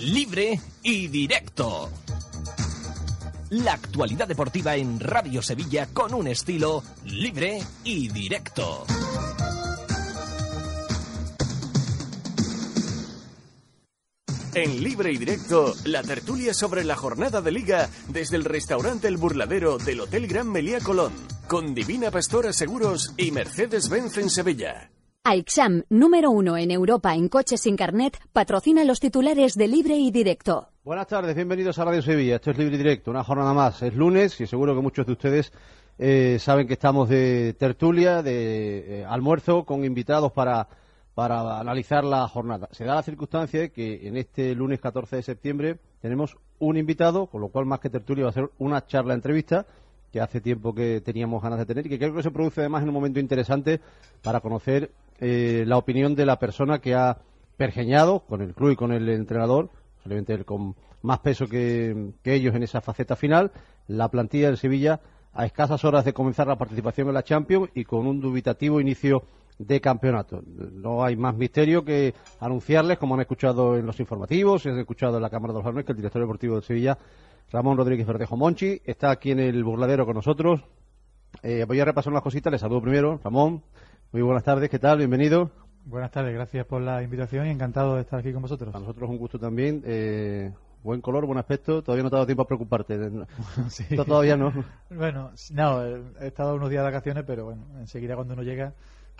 libre y directo. La actualidad deportiva en Radio Sevilla con un estilo libre y directo. En libre y directo, la tertulia sobre la jornada de liga desde el restaurante El Burladero del Hotel Gran Melía Colón, con Divina Pastora Seguros y Mercedes-Benz en Sevilla. AIXAM, número uno en Europa en coches sin carnet, patrocina los titulares de Libre y Directo. Buenas tardes, bienvenidos a Radio Sevilla. Esto es Libre y Directo, una jornada más. Es lunes y seguro que muchos de ustedes eh, saben que estamos de tertulia, de eh, almuerzo con invitados para, para analizar la jornada. Se da la circunstancia de que en este lunes 14 de septiembre tenemos un invitado, con lo cual más que tertulia va a ser una charla entrevista que hace tiempo que teníamos ganas de tener y que creo que se produce además en un momento interesante para conocer eh, la opinión de la persona que ha pergeñado con el club y con el entrenador, posiblemente el con más peso que, ellos en esa faceta final, la plantilla del Sevilla a escasas horas de comenzar la participación en la Champions y con un dubitativo inicio de campeonato. No hay más misterio que anunciarles, como han escuchado en los informativos, han escuchado en la Cámara de los Varones, que el director deportivo de Sevilla, Ramón Rodríguez Verdejo Monchi, está aquí en el burladero con nosotros. Eh, voy a repasar unas cositas, les saludo primero. Ramón, muy buenas tardes, ¿qué tal? Bienvenido. Buenas tardes, gracias por la invitación y encantado de estar aquí con vosotros. A nosotros un gusto también. Eh, buen color, buen aspecto. Todavía no te ha dado tiempo a preocuparte. sí. Todavía no. bueno, no, he estado unos días de vacaciones, pero bueno, enseguida cuando uno llega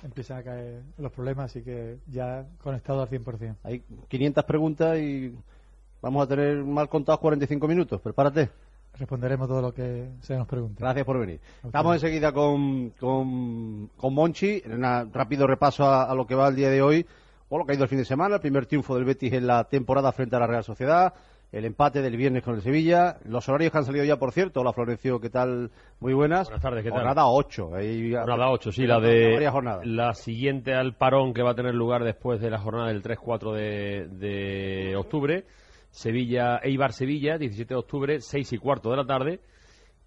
empiezan a caer los problemas, así que ya conectado al 100%. Hay 500 preguntas y vamos a tener mal contados 45 minutos. Prepárate responderemos todo lo que se nos pregunte. Gracias por venir. Estamos enseguida con, con, con Monchi, en un rápido repaso a, lo que va el día de hoy, o lo que ha ido el fin de semana, el primer triunfo del Betis en la temporada frente a la Real Sociedad, el empate del viernes con el Sevilla, los horarios que han salido ya, por cierto. Hola, Florencio, ¿qué tal? Muy buenas. Buenas tardes, ¿qué tal? Jornada 8. jornada 8, sí, la de la siguiente al parón que va a tener lugar después de la jornada del 3-4 de, de octubre. Sevilla, Eibar Sevilla, 17 de octubre, 6 y cuarto de la tarde.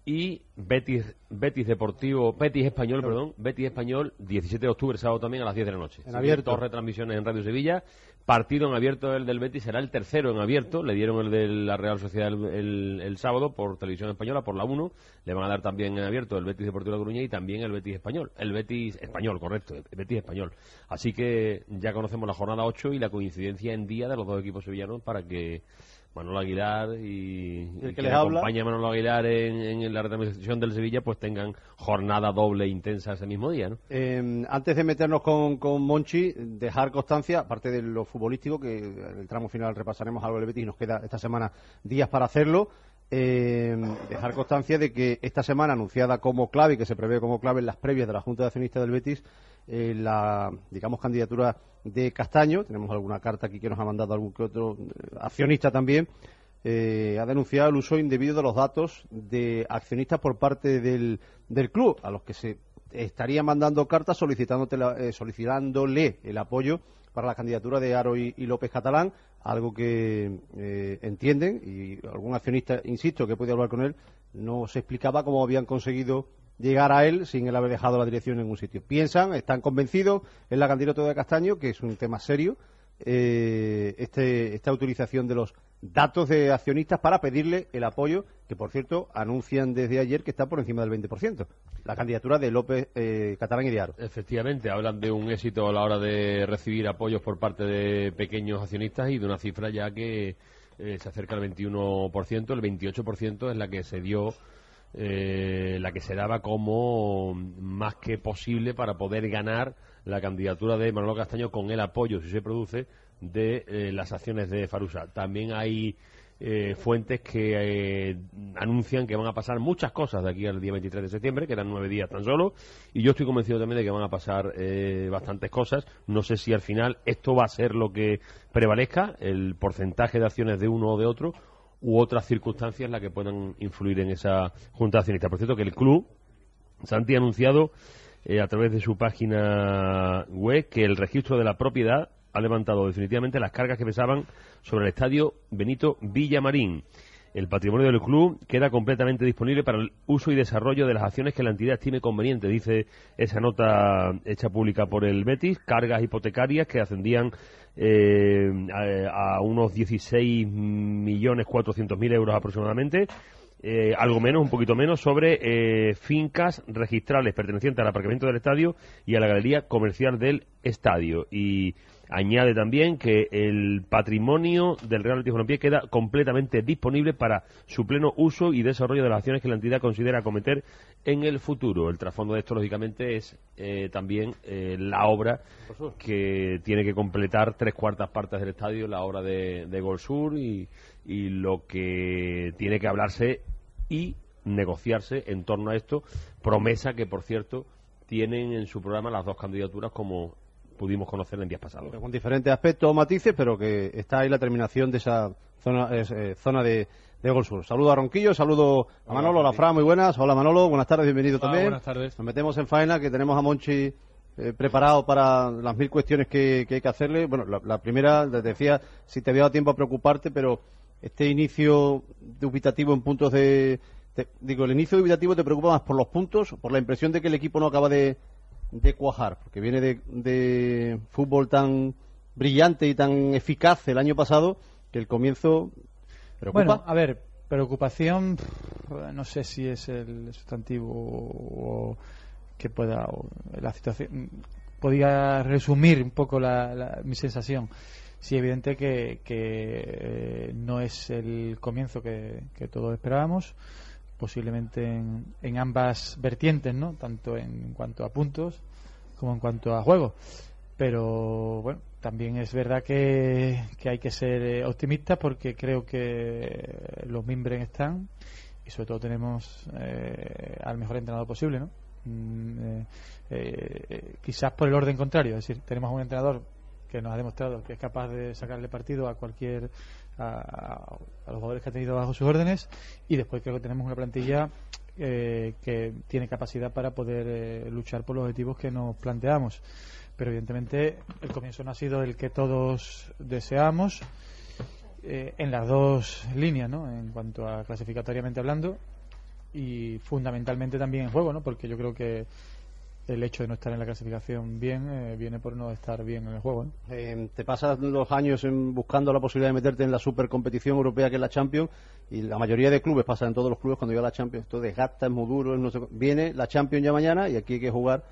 Y Betis, Betis Deportivo, Betis Español, perdón, Betis Español, 17 de octubre, sábado también a las 10 de la noche. En abierto. Dos retransmisiones en Radio Sevilla. Partido en abierto el del Betis, será el tercero en abierto. Le dieron el de la Real Sociedad el, sábado por televisión española, por la 1. Le van a dar también en abierto el Betis Deportivo de la Coruña y también el Betis Español. El Betis Español, correcto, el Betis Español. Así que ya conocemos la jornada 8 y la coincidencia en día de los dos equipos sevillanos para que Manolo Aguilar y, el que, les acompaña a Manolo Aguilar en, la retransmisión del Sevilla, pues tengan jornada doble intensa ese mismo día. ¿no? Em, antes de meternos con, con, Monchi, dejar constancia, aparte de lo futbolístico, que en el tramo final repasaremos algo del Betis y nos queda esta semana días para hacerlo. Em, dejar constancia de que esta semana anunciada como clave y que se prevé como clave en las previas de la Junta de Accionistas del Betis, eh, la, digamos, candidatura de Castaño, tenemos alguna carta aquí que nos ha mandado algún que otro eh, accionista también, eh, ha denunciado el uso indebido de los datos de accionistas por parte del, del club, a los que se estaría mandando cartas solicitándole el apoyo para la candidatura de Aro y, López Catalán, algo que entienden y algún accionista, insisto, que puede hablar con él, no se explicaba cómo habían conseguido llegar a él sin él haber dejado la dirección en ningún sitio. Piensan, están convencidos en la candidatura de Castaño, que es un tema serio, eh, este, esta utilización de los datos de accionistas para pedirle el apoyo, que por cierto anuncian desde ayer que está por encima del 20%, la candidatura de López eh, Catalán y Diaro. Efectivamente, hablan de un éxito a la hora de recibir apoyos por parte de pequeños accionistas y de una cifra ya que eh, se acerca al 21%, el 28% es la que se dio eh, la que se daba como más que posible para poder ganar la candidatura de Manolo Castaño con el apoyo, si se produce, de eh, las acciones de Farusa. También hay eh, fuentes que anuncian que van a pasar muchas cosas de aquí al día 23 de septiembre, que eran nueve días tan solo, y yo estoy convencido también de que van a pasar bastantes cosas. No sé si al final esto va a ser lo que prevalezca, el porcentaje de acciones de uno o de otro, u otras circunstancias las que puedan influir en esa junta accionista. Por cierto, que el club, Santi ha anunciado eh, a través de su página web que el registro de la propiedad ha levantado definitivamente las cargas que pesaban sobre el estadio Benito Villamarín. El patrimonio del club queda completamente disponible para el uso y desarrollo de las acciones que la entidad estime conveniente, dice esa nota hecha pública por el Betis, cargas hipotecarias que ascendían eh, a, a, unos 16 millones 400 mil euros aproximadamente. Eh, algo menos, un poquito menos, sobre eh, fincas registrales pertenecientes al aparcamiento del estadio y a la galería comercial del estadio. Y añade también que el patrimonio del Real Betis Balompié queda completamente disponible para su pleno uso y desarrollo de las acciones que la entidad considera acometer en el futuro. El trasfondo de esto, lógicamente, es eh, también eh, la obra que tiene que completar tres cuartas partes del estadio, la obra de, de Gol Sur y lo que tiene que hablarse y negociarse en torno a esto, promesa que, por cierto, tienen en su programa las dos candidaturas como pudimos conocer en días pasados. Con diferentes aspectos o matices, pero que está ahí la terminación de esa zona, eh, zona de, de Gol Sur. Saludo a Ronquillo, saludo a Manolo, a la Fra, muy buenas. Hola Manolo, buenas tardes, bienvenido Hola, también. Buenas tardes. Nos metemos en faena, que tenemos a Monchi eh, preparado para las mil cuestiones que, que hay que hacerle. Bueno, la, la, primera, te decía, si te había dado tiempo a preocuparte, pero este inicio dubitativo en puntos de... Te, digo, el inicio dubitativo te preocupa más por los puntos, por la impresión de que el equipo no acaba de, de cuajar, porque viene de, de, fútbol tan brillante y tan eficaz el año pasado que el comienzo preocupa. Bueno, a ver, preocupación, no sé si es el sustantivo o que pueda o la situación podía resumir un poco la, mi sensación. Sí, evidente que, que eh, no es el comienzo que, que todos esperábamos posiblemente en, ambas vertientes, ¿no? Tanto en cuanto a puntos como en cuanto a juego. Pero bueno, también es verdad que, que hay que ser eh, optimistas porque creo que los mimbres están y sobre todo tenemos eh, al mejor entrenador posible, ¿no? Mm, eh, eh, quizás por el orden contrario, es decir, tenemos un entrenador que nos ha demostrado que es capaz de sacarle partido a cualquier a, los jugadores que ha tenido bajo sus órdenes y después creo que tenemos una plantilla eh, que tiene capacidad para poder eh, luchar por los objetivos que nos planteamos. Pero evidentemente el comienzo no ha sido el que todos deseamos eh, en las dos líneas, ¿no? En cuanto a clasificatoriamente hablando y fundamentalmente también en juego, ¿no? Porque yo creo que el hecho de no estar en la clasificación bien eh, viene por no estar bien en el juego. ¿eh? Eh, te pasas los años buscando la posibilidad de meterte en la supercompetición europea que es la Champions y la mayoría de clubes pasan en todos los clubes cuando llega la Champions esto desgasta, es muy duro, viene la Champions ya mañana y aquí hay que jugar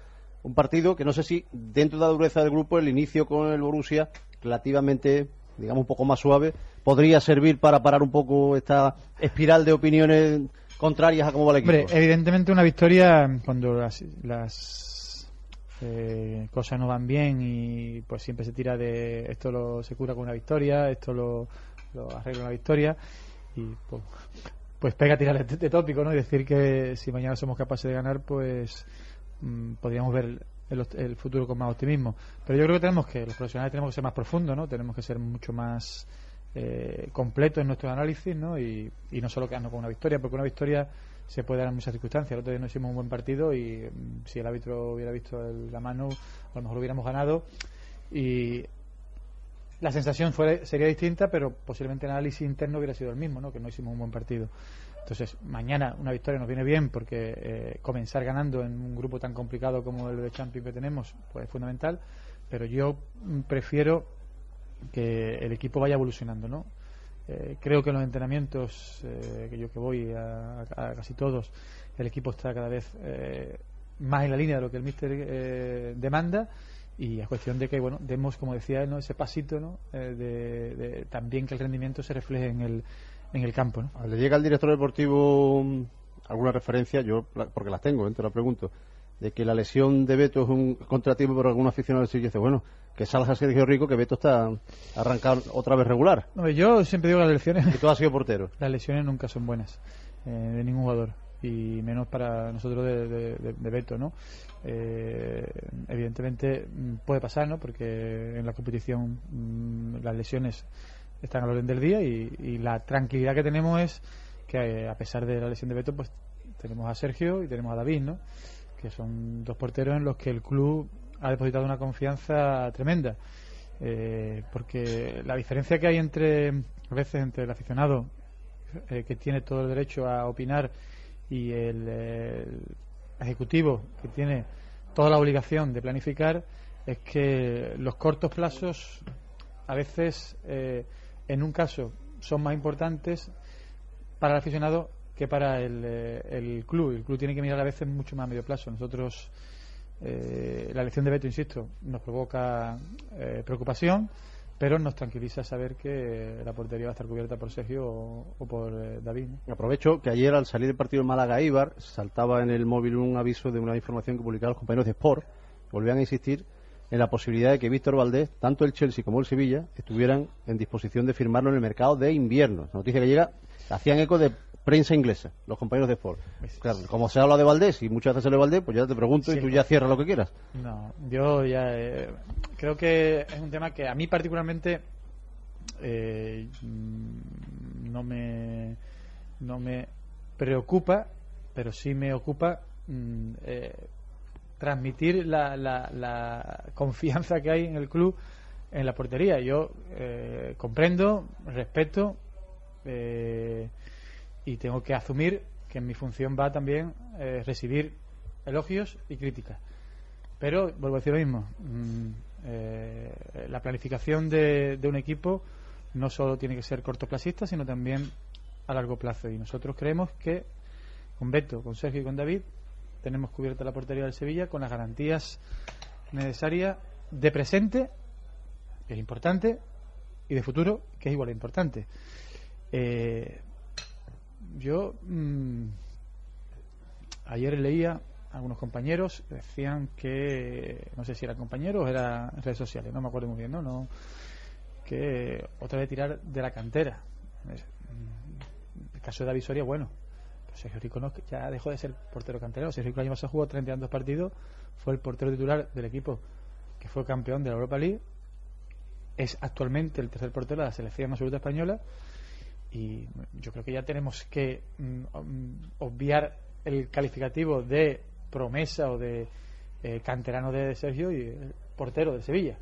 un partido que no sé si dentro de la dureza del grupo el inicio con el Borussia relativamente digamos un poco más suave podría servir para parar un poco esta espiral de opiniones contrarias a cómo va el equipo. Hombre, evidentemente una victoria cuando las, las eh, cosas no van bien y pues siempre se tira de esto lo se cura con una victoria, esto lo, lo arregla una victoria y pues, pues pega a tirar de, de, tópico, ¿no? Y decir que si mañana somos capaces de ganar, pues mmm, podríamos ver el, el, futuro con más optimismo. Pero yo creo que tenemos que los profesionales tenemos que ser más profundos, ¿no? Tenemos que ser mucho más eh, completo en nuestro análisis ¿no? Y, y, no solo quedarnos con una victoria, porque una victoria se puede dar en muchas circunstancias. El otro día no hicimos un buen partido y mm, si el árbitro hubiera visto la mano, a lo mejor hubiéramos ganado. Y la sensación sería distinta, pero posiblemente el análisis interno hubiera sido el mismo, ¿no? que no hicimos un buen partido. Entonces, mañana una victoria nos viene bien porque eh, comenzar ganando en un grupo tan complicado como el de Champions que tenemos pues es fundamental, pero yo prefiero que el equipo vaya evolucionando, ¿no? Eh, creo que en los entrenamientos, eh, que yo que voy a, a, casi todos, el equipo está cada vez eh, más en la línea de lo que el míster demanda y es cuestión de que, bueno, demos, como decía él, ¿no? ese pasito, ¿no? De, también que el rendimiento se refleje en el, en el campo, ¿no? Le llega al director deportivo mm, alguna referencia, yo porque las tengo, te la pregunto, de que la lesión de Beto es un contrativo por algún aficionado del sitio dice, bueno, que salga Sergio Rico, que Beto está arrancado otra vez regular. No, yo siempre digo que las lesiones. Y tú has sido portero. Las lesiones nunca son buenas eh, de ningún jugador y menos para nosotros de, de, de, de Beto, ¿no? Eh, evidentemente puede pasar, ¿no? Porque en la competición mmm, las lesiones están al orden del día y, y, la tranquilidad que tenemos es que eh, a pesar de la lesión de Beto, pues tenemos a Sergio y tenemos a David, ¿no? Que son dos porteros en los que el club ha depositado una confianza tremenda. Eh, porque la diferencia que hay entre, a veces, entre el aficionado eh, que tiene todo el derecho a opinar y el, el ejecutivo que tiene toda la obligación de planificar es que los cortos plazos a veces eh, en un caso son más importantes para el aficionado que para el, eh, el club. El club tiene que mirar a veces mucho más a medio plazo. Nosotros, eh, la elección de Beto, insisto, nos provoca eh, preocupación, pero nos tranquiliza saber que la portería va a estar cubierta por Sergio o, por David. Aprovecho que ayer al salir del partido de Málaga-Ibar saltaba en el móvil un aviso de una información que publicaban los compañeros de Sport. Volvían a insistir en la posibilidad de que Víctor Valdés, tanto el Chelsea como el Sevilla, estuvieran en disposición de firmarlo en el mercado de invierno. Noticia que llega, hacían eco de prensa inglesa, los compañeros de Sport. Claro, como se habla de Valdés y muchas veces se de Valdés, pues ya te pregunto y tú ya cierras lo que quieras. No, yo ya eh, creo que es un tema que a mí particularmente eh, no me no me preocupa, pero sí me ocupa mm, eh, transmitir la, la, la confianza que hay en el club en la portería. Yo eh, comprendo, respeto eh, y tengo que asumir que en mi función va también eh, recibir elogios y críticas. Pero vuelvo a decir lo mismo. mm, la planificación de, de un equipo no solo tiene que ser cortoplacista, sino también a largo plazo. Y nosotros creemos que con Beto, con Sergio y con David tenemos cubierta la portería del Sevilla con las garantías necesarias de presente, que es importante, y de futuro, que es igual de importante. Eh, yo mm, ayer leía algunos compañeros decían que no sé si eran compañeros o eran redes sociales no me acuerdo muy bien no, no que otra vez tirar de la cantera mm, el caso de David Soria bueno Sergio Rico no, ya dejó de ser portero canterano. Sergio Rico el año pasado jugó 32 partidos fue el portero titular del equipo que fue campeón de la Europa League. Es actualmente el tercer portero de la selección absoluta española. Y yo creo que ya tenemos que mm, mm, obviar el calificativo de promesa o de eh, canterano de Sergio y el portero de Sevilla.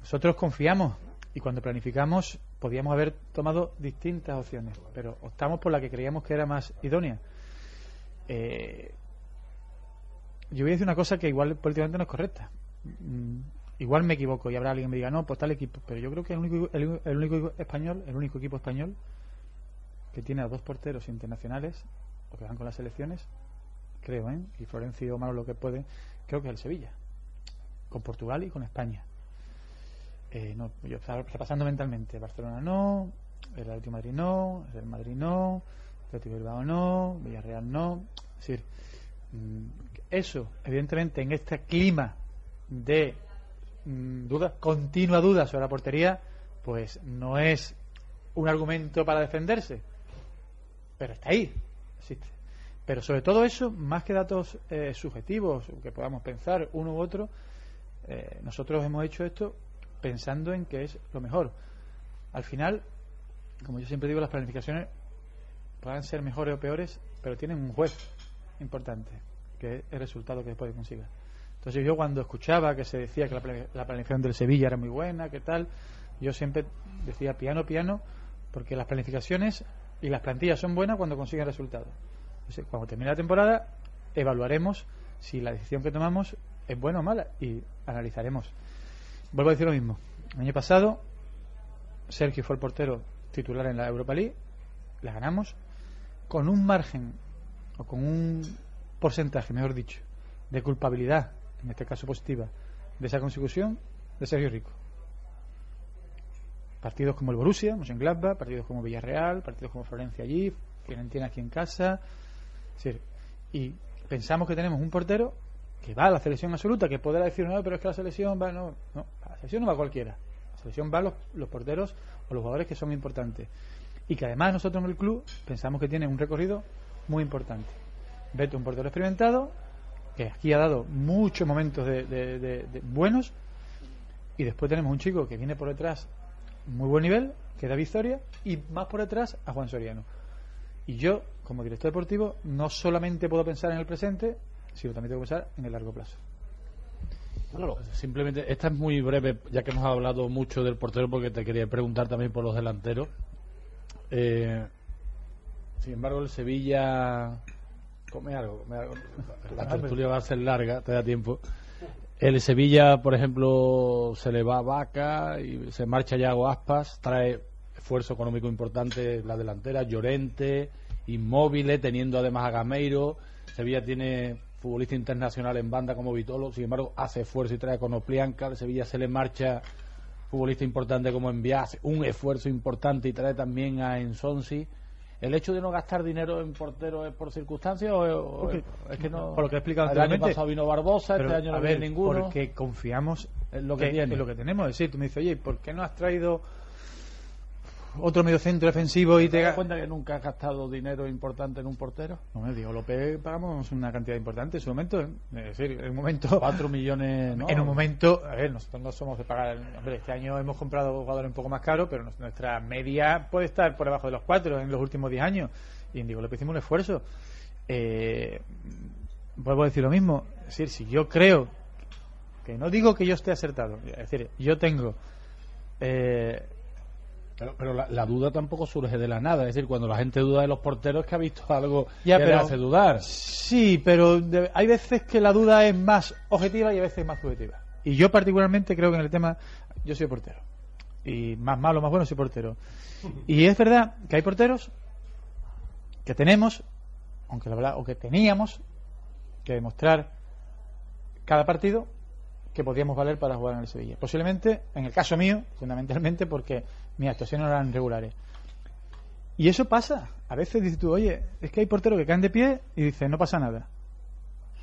Nosotros confiamos y cuando planificamos podíamos haber tomado distintas opciones, pero optamos por la que creíamos que era más idónea. Eh, yo voy a decir una cosa que igual políticamente no es correcta. Mm, Igual me equivoco y habrá alguien que me diga, no, pues tal equipo. Pero yo creo que el único, español, el único equipo español que tiene a dos porteros internacionales o que van con las selecciones, creo, ¿eh? Y Florencio Malo lo que puede, creo que es el Sevilla, con Portugal y con España. Eh, no, yo repasando mentalmente, Barcelona no, el Atlético Madrid no, el Madrid no, el Atlético Bilbao no, Villarreal no. Es decir, mm, eso, evidentemente, en este clima de mm, duda, continua duda sobre la portería, pues no es un argumento para defenderse, pero está ahí, existe. Pero sobre todo eso, más que datos eh, subjetivos que podamos pensar uno u otro, eh, nosotros hemos hecho esto pensando en que es lo mejor. Al final, como yo siempre digo, las planificaciones puedan ser mejores o peores, pero tienen un juez importante, que es el resultado que después consiga. Entonces yo cuando escuchaba que se decía que la, plani- la planificación del Sevilla era muy buena, que tal, yo siempre decía piano, piano, porque las planificaciones y las plantillas son buenas cuando consiguen resultados. Cuando termine la temporada, evaluaremos si la decisión que tomamos es buena o mala y analizaremos. Vuelvo a decir lo mismo. El año pasado, Sergio fue el portero titular en la Europa League, la ganamos con un margen o con un porcentaje, mejor dicho, de culpabilidad, en este caso positiva, de esa consecución de Sergio Rico. Partidos como el Borussia, Mönchengladbach, partidos como Villarreal, partidos como Florencia allí, Fiorentina aquí en casa. Y pensamos que tenemos un portero que va a la selección absoluta, que podrá decir, no, pero es que la selección va, no, no, la selección no va cualquiera. La selección va los, los porteros o los jugadores que son importantes. Y que además nosotros en el club pensamos que tiene un recorrido muy importante. Beto, un portero experimentado, que aquí ha dado muchos momentos de, buenos, y después tenemos un chico que viene por detrás, muy buen nivel, que es David Soria, y más por detrás a Juan Soriano. Y yo, como director deportivo, no solamente puedo pensar en el presente, sino también tengo que pensar en el largo plazo. Simplemente, esta es muy breve, ya que hemos hablado mucho del portero, porque te quería preguntar también por los delanteros. Eh, Sin embargo, el Sevilla. Come algo, come algo. La tertulia va a ser larga, te da tiempo. El Sevilla, por ejemplo, se le va a Vaca y se marcha Yago Aspas, trae esfuerzo económico importante la delantera, Llorente, Inmóviles, teniendo además a Gameiro. Sevilla tiene futbolista internacional en banda como Vitolo, sin embargo, hace esfuerzo y trae con Oplianca. El Sevilla se le marcha futbolista importante como Enviás, un esfuerzo importante y trae también a Ensonsi. ¿El hecho de no gastar dinero en porteros es por circunstancias o, o- Porque- es que no? por lo que he explicado El año pasado vino Barbosa, Pero, este año no viene ninguno. Porque confiamos Es lo que que- tiene. en lo que tenemos. Es decir, tú me dices, oye, ¿por qué no has traído otro medio centro defensivo y ¿Te te das cuenta que nunca has gastado dinero importante en un portero? No, me digo, López pagamos una cantidad importante en su momento. ¿eh? Es decir, en un momento. Cuatro millones, ¿no? En un momento, a ver, nosotros no somos de pagar. Hombre, este año hemos comprado jugadores un poco más caros, pero nuestra media puede estar por debajo de los cuatro en los últimos 10 años. Y en Diego López hicimos un esfuerzo. Eh, vuelvo a decir lo mismo. Es decir, si yo creo que no digo que yo esté acertado, es decir, yo tengo. Eh, Pero, pero la, la duda tampoco surge de la nada. Es decir, cuando la gente duda de los porteros es que ha visto algo Ya, que le pero- hace dudar. Sí, pero de- hay veces que la duda es más objetiva y a veces más subjetiva. Y yo particularmente creo que en el tema, yo soy portero. Y más malo, más bueno, soy portero. Y es verdad que hay porteros que tenemos, aunque la verdad, o que teníamos que demostrar cada partido que podíamos valer para jugar en el Sevilla. Posiblemente, en el caso mío, fundamentalmente porque mis actuaciones eran regulares. Y eso pasa. A veces dices tú, oye, es que hay porteros que caen de pie y dicen, no pasa nada.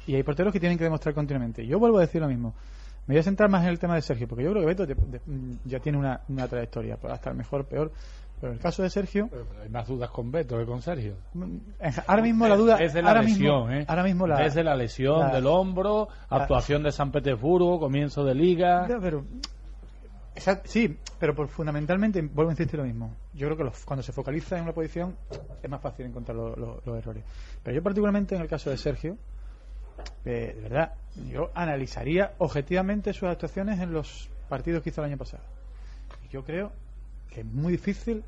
Y hay porteros que tienen que demostrar continuamente. Yo vuelvo a decir lo mismo. Me voy a centrar más en el tema de Sergio, porque yo creo que Beto ya tiene una, una trayectoria. Podrá estar mejor, peor. Pero en el caso de Sergio, Pero- pero hay más dudas con Beto que con Sergio. ahora mismo la duda. Desde la ahora lesión, mismo, ¿eh? Ahora mismo la. Desde la lesión la- del hombro, actuación de San Petersburgo, comienzo de liga. Pero sí, pero por, fundamentalmente, vuelvo a insistir lo mismo. Yo creo que los- cuando se focaliza en una posición es más fácil encontrar lo- lo- los errores. Pero yo particularmente en el caso de Sergio, eh, de verdad, yo analizaría objetivamente sus actuaciones en los partidos que hizo el año pasado. Y Yo creo es muy difícil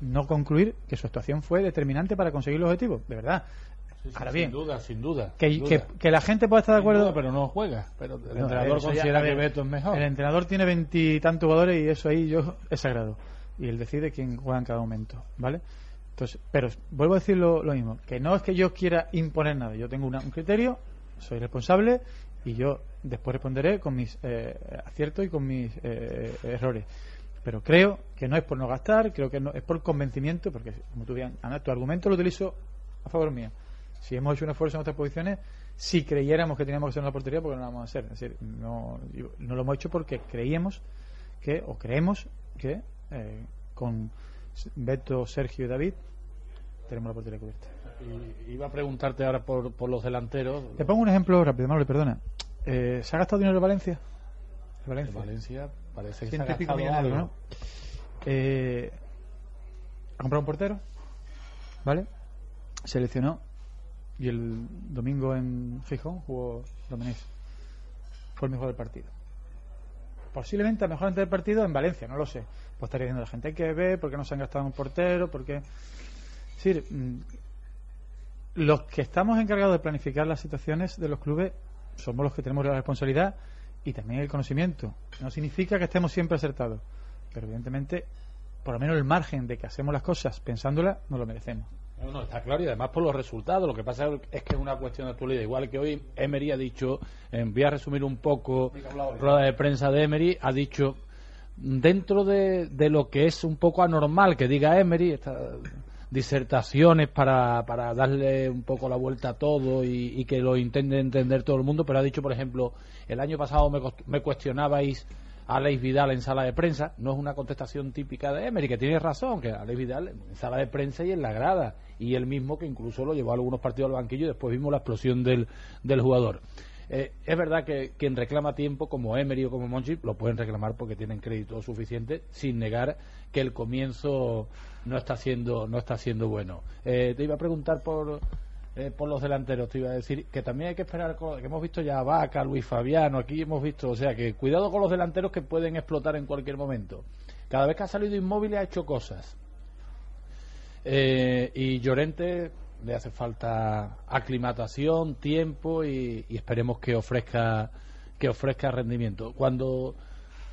no concluir que su actuación fue determinante para conseguir los objetivos, de verdad. Sí, sí, Ahora sin bien, duda, sin duda. que, sin que- duda. que la gente pueda estar de acuerdo duda, pero no juega. Pero el no, entrenador considera que Beto es mejor. El entrenador tiene veintitantos jugadores y eso ahí yo es sagrado. Y él decide quién juega en cada momento, ¿vale? Entonces, pero vuelvo a decir lo, lo mismo, que no es que yo quiera imponer nada. Yo tengo una- un criterio, soy responsable y yo después responderé con mis eh, aciertos y con mis eh, errores. Pero creo que no es por no gastar, creo que no es por convencimiento, porque como tú bien, Ana, tu argumento lo utilizo a favor mío. Si hemos hecho un esfuerzo en otras posiciones, si creyéramos que teníamos que hacer una portería, porque no lo vamos a hacer. Es decir, no, lo hemos hecho porque creíamos que, o creemos que eh, con Beto, Sergio y David tenemos la portería cubierta. Y- iba a preguntarte ahora por, por los delanteros. Te pongo un ejemplo rápido, Manuel, perdona. Eh, ¿Se ha gastado dinero en Valencia? Valencia. Valencia parece que se ha gastado algo. ¿no? Eh, ha comprado un portero, ¿vale? Seleccionó y el domingo en Gijón jugó Domenech. Fue el mejor del partido. Posiblemente el mejor antes del partido en Valencia, no lo sé. Pues estaría diciendo la gente hay que ver por qué no se han gastado un portero, porque es decir, mm, los que estamos encargados de planificar las situaciones de los clubes somos los que tenemos la responsabilidad y también el conocimiento. No significa que estemos siempre acertados, pero evidentemente, por lo menos el margen de que hacemos las cosas pensándolas, nos lo merecemos. No, no, está claro y además por los resultados. Lo que pasa es que es una cuestión de actualidad. Igual que hoy Emery ha dicho, eh, voy a resumir un poco rueda de prensa de Emery, ha dicho, dentro de, de lo que es un poco anormal que diga Emery, estas disertaciones para, para darle un poco la vuelta a todo y, y que lo intente entender todo el mundo, pero ha dicho, por ejemplo, el año pasado me, cuestionabais a Alex Vidal en sala de prensa, no es una contestación típica de Emery, que tiene razón, que Alex Vidal en sala de prensa y en la grada, y él mismo que incluso lo llevó a algunos partidos al banquillo y después vimos la explosión del, del jugador. Eh, es verdad que quien reclama tiempo, como Emery o como Monchi, lo pueden reclamar porque tienen crédito suficiente, sin negar que el comienzo no está siendo, no está siendo bueno. Eh, te iba a preguntar por, eh, por los delanteros, te iba a decir que también hay que esperar, que hemos visto ya a Vaca, Luis Fabiano, aquí hemos visto, o sea, que cuidado con los delanteros que pueden explotar en cualquier momento. Cada vez que ha salido inmóvil ha hecho cosas. Eh, y Llorente le hace falta aclimatación, tiempo y, y esperemos que ofrezca que ofrezca rendimiento. Cuando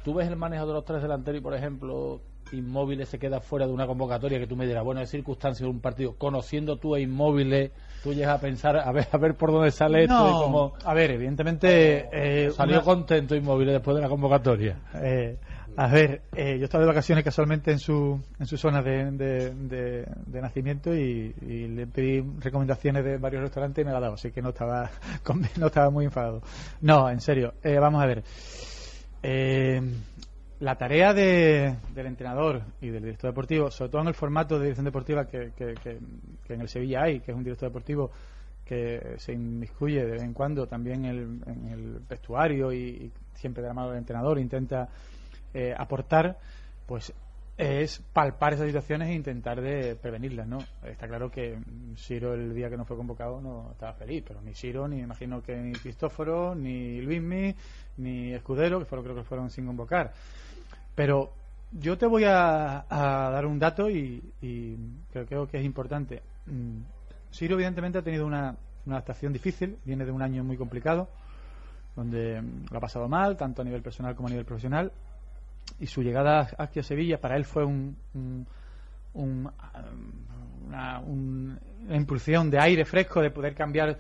tú ves el manejo de los tres delanteros y, por ejemplo, Inmóviles se queda fuera de una convocatoria que tú me dirás, bueno, es circunstancia de un partido, conociendo tú a Inmóviles, tú llegas a pensar, a ver, a ver por dónde sale esto y No, cómo... a ver, evidentemente. eh, Salió una- contento Inmóviles después de la convocatoria. Eh, a ver, eh, yo estaba de vacaciones casualmente en su, en su zona de, de- nacimiento y, y le pedí recomendaciones de varios restaurantes y me la ha dado, así que no estaba, no estaba muy enfadado. No, en serio, eh, vamos a ver. Eh, la tarea de- del entrenador y del director deportivo, sobre todo en el formato de dirección deportiva que, que- que- que en el Sevilla hay, que es un director deportivo que se inmiscuye de vez en cuando también el, en el vestuario y siempre de la mano del entrenador intenta eh, aportar, pues es palpar esas situaciones e intentar de prevenirlas, ¿no? Está claro que mm, Siro el día que no fue convocado no estaba feliz, pero ni Siro, ni imagino que ni Cristóforo, ni Luismi, ni Escudero, que creo que fueron sin convocar. Pero yo te voy a, dar un dato y, creo, que es importante. Mm, Siro evidentemente ha tenido una, una adaptación difícil, viene de un año muy complicado, donde mm, lo ha pasado mal, tanto a nivel personal como a nivel profesional, y su llegada a Sevilla para él fue un, un- un- una, un- una impulsión de aire fresco, de poder cambiar,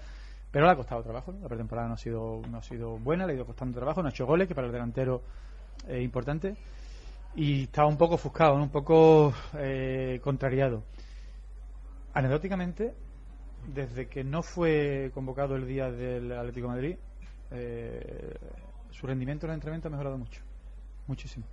pero le ha costado trabajo, la pretemporada no ha sido, no ha sido buena, le ha ido costando trabajo, no ha hecho goles, que para el delantero es importante, y estaba un poco ofuscado, un poco eh, contrariado. Anecdóticamente, desde que no fue convocado el día del Atlético Madrid, eh, su rendimiento en el entrenamiento ha mejorado mucho, muchísimo.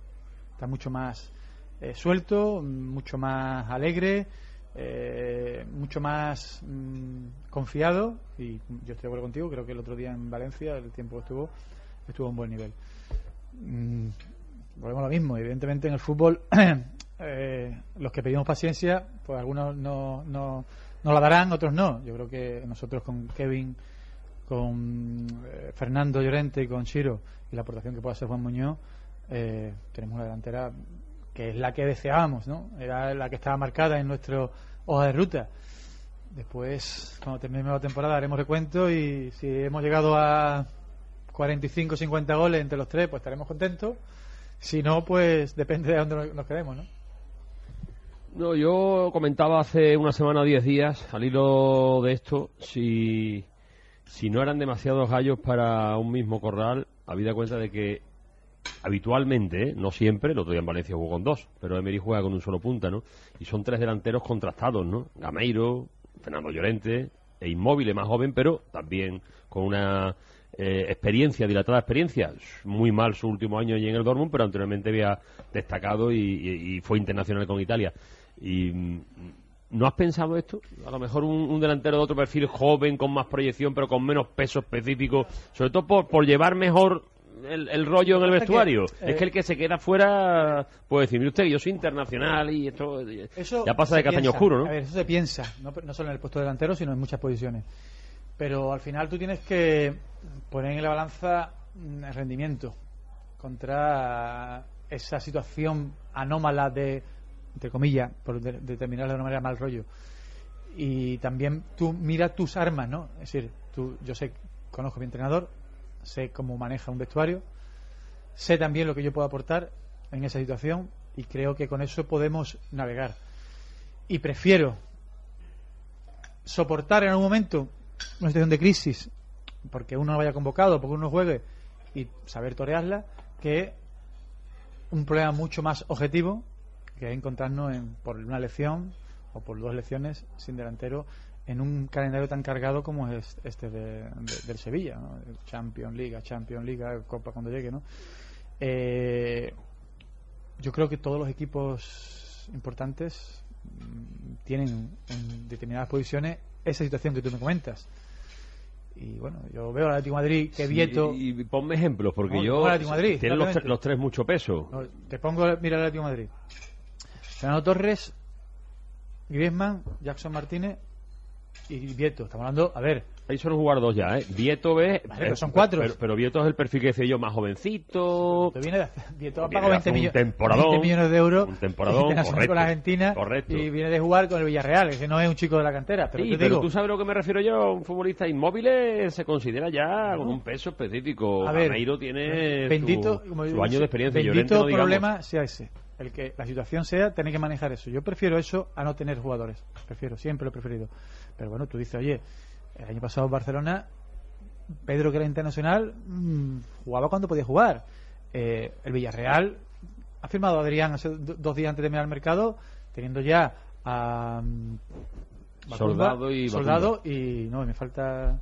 Está mucho más eh, suelto, mucho más alegre, eh, mucho más mm, confiado. Y yo estoy de acuerdo contigo, creo que el otro día en Valencia, el tiempo que estuvo, estuvo a un buen nivel. Mm, volvemos a lo mismo, evidentemente en el fútbol eh, los que pedimos paciencia, pues algunos no, no, no la darán, otros no. Yo creo que nosotros con Kevin, con Fernando Llorente y con Chiro y la aportación que pueda hacer Juan Muñoz, eh, tenemos una delantera que es la que deseábamos, ¿no? Era la que estaba marcada en nuestra hoja de ruta. Después, cuando terminemos la temporada, haremos recuento y si hemos llegado a 45 50 goles entre los tres, pues estaremos contentos. Si no, pues depende de dónde nos quedemos, ¿no? No, yo comentaba hace una semana o diez días, al hilo de esto, si, si no eran demasiados gallos para un mismo corral, habida cuenta de que habitualmente, no siempre, el otro día en Valencia jugó con dos, pero Emery juega con un solo punta, ¿no? Y son tres delanteros contrastados, ¿no? Gameiro, Fernando Llorente e Inmóvil, más joven, pero también con una eh, experiencia, dilatada experiencia. Muy mal su último año allí en el Dortmund, pero anteriormente había destacado y fue internacional con Italia. Y mm, ¿No has pensado esto? A lo mejor un, un delantero de otro perfil joven, con más proyección, pero con menos peso específico, sobre todo por, por llevar mejor el, el rollo en el que, vestuario. eh, es que el que se queda fuera puede decir, mire usted, yo soy internacional y esto Eso ya pasa de castaño piensa. oscuro, ¿no? A ver, eso se piensa, no, no solo en el puesto delantero, sino en muchas posiciones. Pero al final tú tienes que poner en la balanza mm, el rendimiento contra esa situación anómala de, entre comillas, por de- determinarlo de una manera mal rollo. Y también tú mira tus armas, ¿no? Es decir, tú, yo sé, conozco a mi entrenador, sé cómo maneja un vestuario, sé también lo que yo puedo aportar en esa situación y creo que con eso podemos navegar. Y prefiero soportar en algún momento una situación de crisis porque uno no vaya convocado, porque uno no juegue y saber torearla, que un problema mucho más objetivo que encontrarnos en, por una lección o por dos lecciones sin delantero en un calendario tan cargado como es este de- de- del Sevilla, ¿no? Champions Liga, Champions Liga, Copa cuando llegue, ¿no? Eh, yo creo que todos los equipos importantes mm, tienen en determinadas posiciones esa situación que tú me comentas. Y bueno, yo veo al Atlético Madrid que Sí, Vieto. y, y ponme ejemplos, porque No, yo... al Atlético Madrid, tienen los, los tres mucho peso. No, te pongo, mira el Atlético Madrid. Fernando Torres, Griezmann, Jackson Martínez y Vieto. Estamos hablando, a ver, Ahí suelen jugar dos ya, ¿eh? Vieto ve... Vale, pero eh, son cuatro. Pero, pero Vieto es el perfil que decía yo, más jovencito... Te viene de, Vieto ha pagado de 20, hacer un millo- temporadón, 20 millones de euros un temporadón, correcto, con la Argentina correcto. y viene de jugar con el Villarreal, que no es un chico de la cantera. Pero Sí, te pero digo, tú sabes a lo que me refiero yo, un futbolista inmóvil se considera ya con un peso específico. A ver, Gameiro tiene bendito, su, como su año de experiencia. Llorente Bendito no digamos. problema sea ese. El que la situación sea tener que manejar eso. Yo prefiero eso a no tener jugadores. Prefiero, siempre lo he preferido. Pero bueno, tú dices, oye, el año pasado en Barcelona, Pedro, que era internacional, mm, jugaba cuando podía jugar. Eh, el Villarreal ha firmado a Adrián hace do- dos días antes de mirar el mercado, teniendo ya a. mm, Bacumba, Soldado y Soldado y. No, me falta.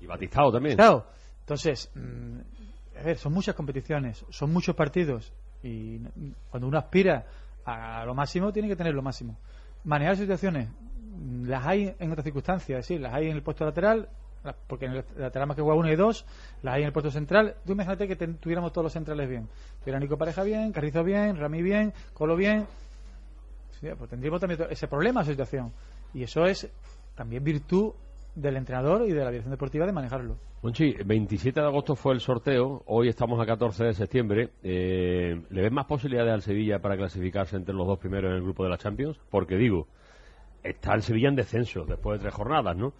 Y Batistao también. Claro. Entonces, mm, a ver, son muchas competiciones, son muchos partidos y cuando uno aspira a lo máximo tiene que tener lo máximo. Manejar situaciones, mm, las hay en otras circunstancias, es decir, las hay en el puesto lateral, la- porque en el lateral más que juega uno y dos, las hay en el puesto central. Tú imagínate que ten- tuviéramos todos los centrales bien. Tuviera Pareja bien, Carrizo bien, Rami bien, Colo bien. Pues tendríamos también ese problema, esa situación. Y eso es también virtud del entrenador y de la dirección deportiva de manejarlo. Monchi, 27 de agosto fue el sorteo, hoy estamos a 14 de septiembre. Eh, ¿Le ves más posibilidades al Sevilla para clasificarse entre los dos primeros en el grupo de la Champions? Porque digo, está el Sevilla en descenso después de tres jornadas, ¿no?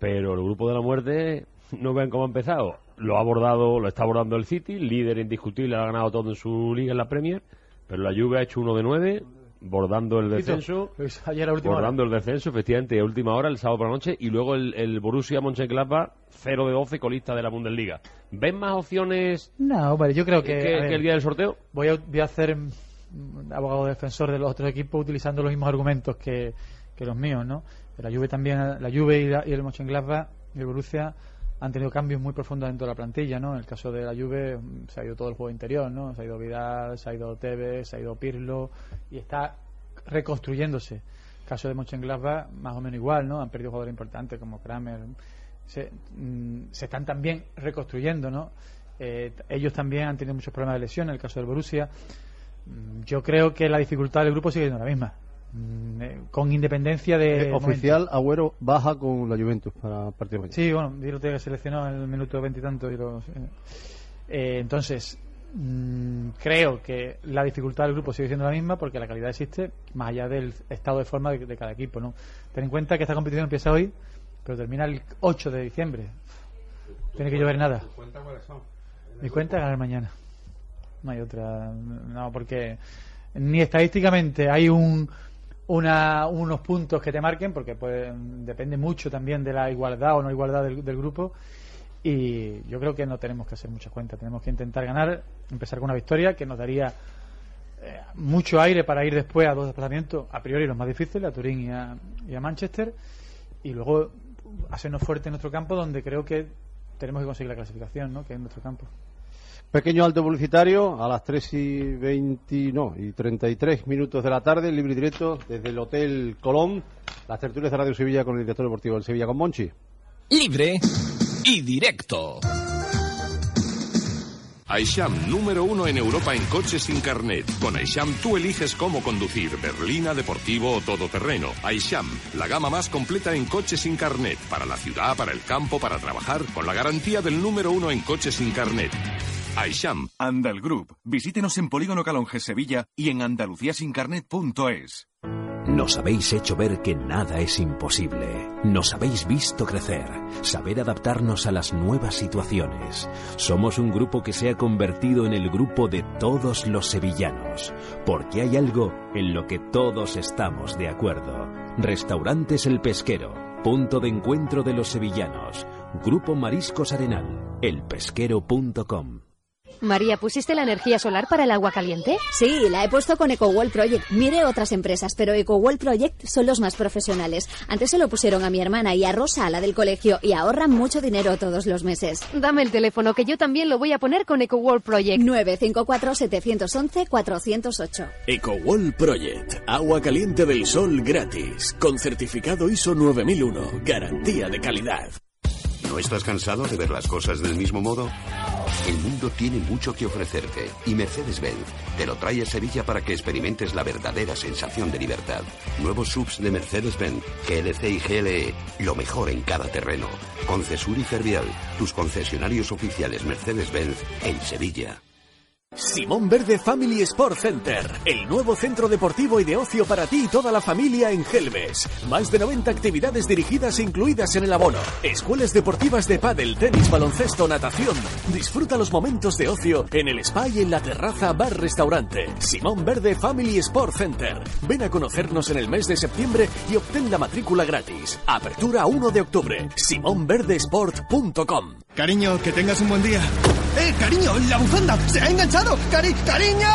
Pero el grupo de la muerte, no ven cómo ha empezado. Lo ha abordado, lo está abordando el City, líder indiscutible, ha ganado todo en su liga en la Premier, pero la Juve ha hecho uno de nueve, bordando el descenso. Pues ayer a última hora. Bordando el descenso, efectivamente, a última hora, el sábado por la noche, y luego el, el Borussia Mönchengladbach, 0 de 12, colista de la Bundesliga. ¿Ven más opciones No, vale, yo creo que, que, ver, que el día del sorteo? voy, a, voy a hacer mm, abogado defensor de los otros equipos utilizando los mismos argumentos que, que los míos, ¿no? La Juve también, la Juve y, la- y el Mönchengladbach y el Borussia han tenido cambios muy profundos dentro de la plantilla, ¿no? En el caso de la Juve mm, se ha ido todo el juego interior, ¿no? Se ha ido Vidal, se ha ido Tevez, se ha ido Pirlo y está reconstruyéndose. El caso de Mönchengladbach más o menos igual, ¿no? Han perdido jugadores importantes como Kramer. Se, mm, están también reconstruyendo, ¿no? Eh, ellos también han tenido muchos problemas de lesión en el caso del Borussia. Mm, Yo creo que la dificultad del grupo sigue siendo la misma. Mm, eh, con independencia de. Eh, oficial, Agüero baja con la Juventus para el partido mañana. Sí, bueno, Di que seleccionó en el minuto veintitantos. y lo- eh, entonces, mm, creo que la dificultad del grupo sigue siendo la misma porque la calidad existe, más allá del estado de forma de, de cada equipo. ¿no? Ten en cuenta que esta competición empieza hoy, pero termina el 8 de diciembre. Tiene que llover nada. Mi cuenta es ganar mañana. No hay otra. No, porque ni estadísticamente hay un, una, unos puntos que te marquen, porque pues, depende mucho también de la igualdad o no igualdad del, grupo. Y yo creo que no tenemos que hacer muchas cuentas. Tenemos que intentar ganar, empezar con una victoria que nos daría eh, mucho aire para ir después a dos desplazamientos, a priori los más difíciles, a Turín y a, y a Manchester. Y luego hacernos fuerte en nuestro campo, donde creo que tenemos que conseguir la clasificación, ¿no? que es nuestro campo. Pequeño alto publicitario a las 3 y 20, no, y 33 minutos de la tarde, libre y directo desde el Hotel Colón, las tertulias de Radio Sevilla con el director deportivo del Sevilla con Monchi. Libre y directo. Aisham, número uno en Europa en coches sin carnet. Con Aisham tú eliges cómo conducir, berlina, deportivo o todoterreno. Aisham, la gama más completa en coches sin carnet. Para la ciudad, para el campo, para trabajar, con la garantía del número uno en coches sin carnet. Aisham. Andal Group. Visítenos en Polígono Calonge Sevilla y en andaluciasincarnet.es. Nos habéis hecho ver que nada es imposible. Nos habéis visto crecer, saber adaptarnos a las nuevas situaciones. Somos un grupo que se ha convertido en el grupo de todos los sevillanos, porque hay algo en lo que todos estamos de acuerdo. Restaurantes El Pesquero, punto de encuentro de los sevillanos. Grupo Mariscos Arenal, elpesquero.com. María, ¿pusiste la energía solar para el agua caliente? Sí, la he puesto con EcoWall Project. Mire otras empresas, pero EcoWall Project son los más profesionales. Antes se lo pusieron a mi hermana y a Rosa, a la del colegio, y ahorran mucho dinero todos los meses. Dame el teléfono, que yo también lo voy a poner con EcoWorld Project. 954-711-408. EcoWall Project. Agua caliente del sol gratis. Con certificado ISO 9001. Garantía de calidad. ¿No estás cansado de ver las cosas del mismo modo? El mundo tiene mucho que ofrecerte y Mercedes-Benz te lo trae a Sevilla para que experimentes la verdadera sensación de libertad. Nuevos subs de Mercedes-Benz, GLC y GLE, lo mejor en cada terreno. Concesur y Fervial, tus concesionarios oficiales Mercedes-Benz en Sevilla. Simón Verde Family Sport Center, el nuevo centro deportivo y de ocio para ti y toda la familia en Gelbes. Más de 90 actividades dirigidas e incluidas en el abono. Escuelas deportivas de pádel, tenis, baloncesto, natación. Disfruta los momentos de ocio en el spa y en la terraza bar restaurante. Simón Verde Family Sport Center. Ven a conocernos en el mes de septiembre y obtén la matrícula gratis. Apertura 1 de octubre. simonverdesport.com. Cariño, que tengas un buen día. ¡Eh, cariño! ¡La bufanda! ¡Se ha enganchado! ¡Cari ¡Cariño!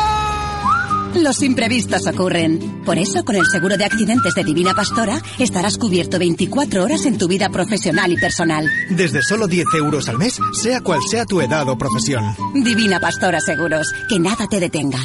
Los imprevistos ocurren. Por eso, con el seguro de accidentes de Divina Pastora, estarás cubierto 24 horas en tu vida profesional y personal. Desde solo 10 euros al mes, sea cual sea tu edad o profesión. Divina Pastora Seguros, que nada te detenga.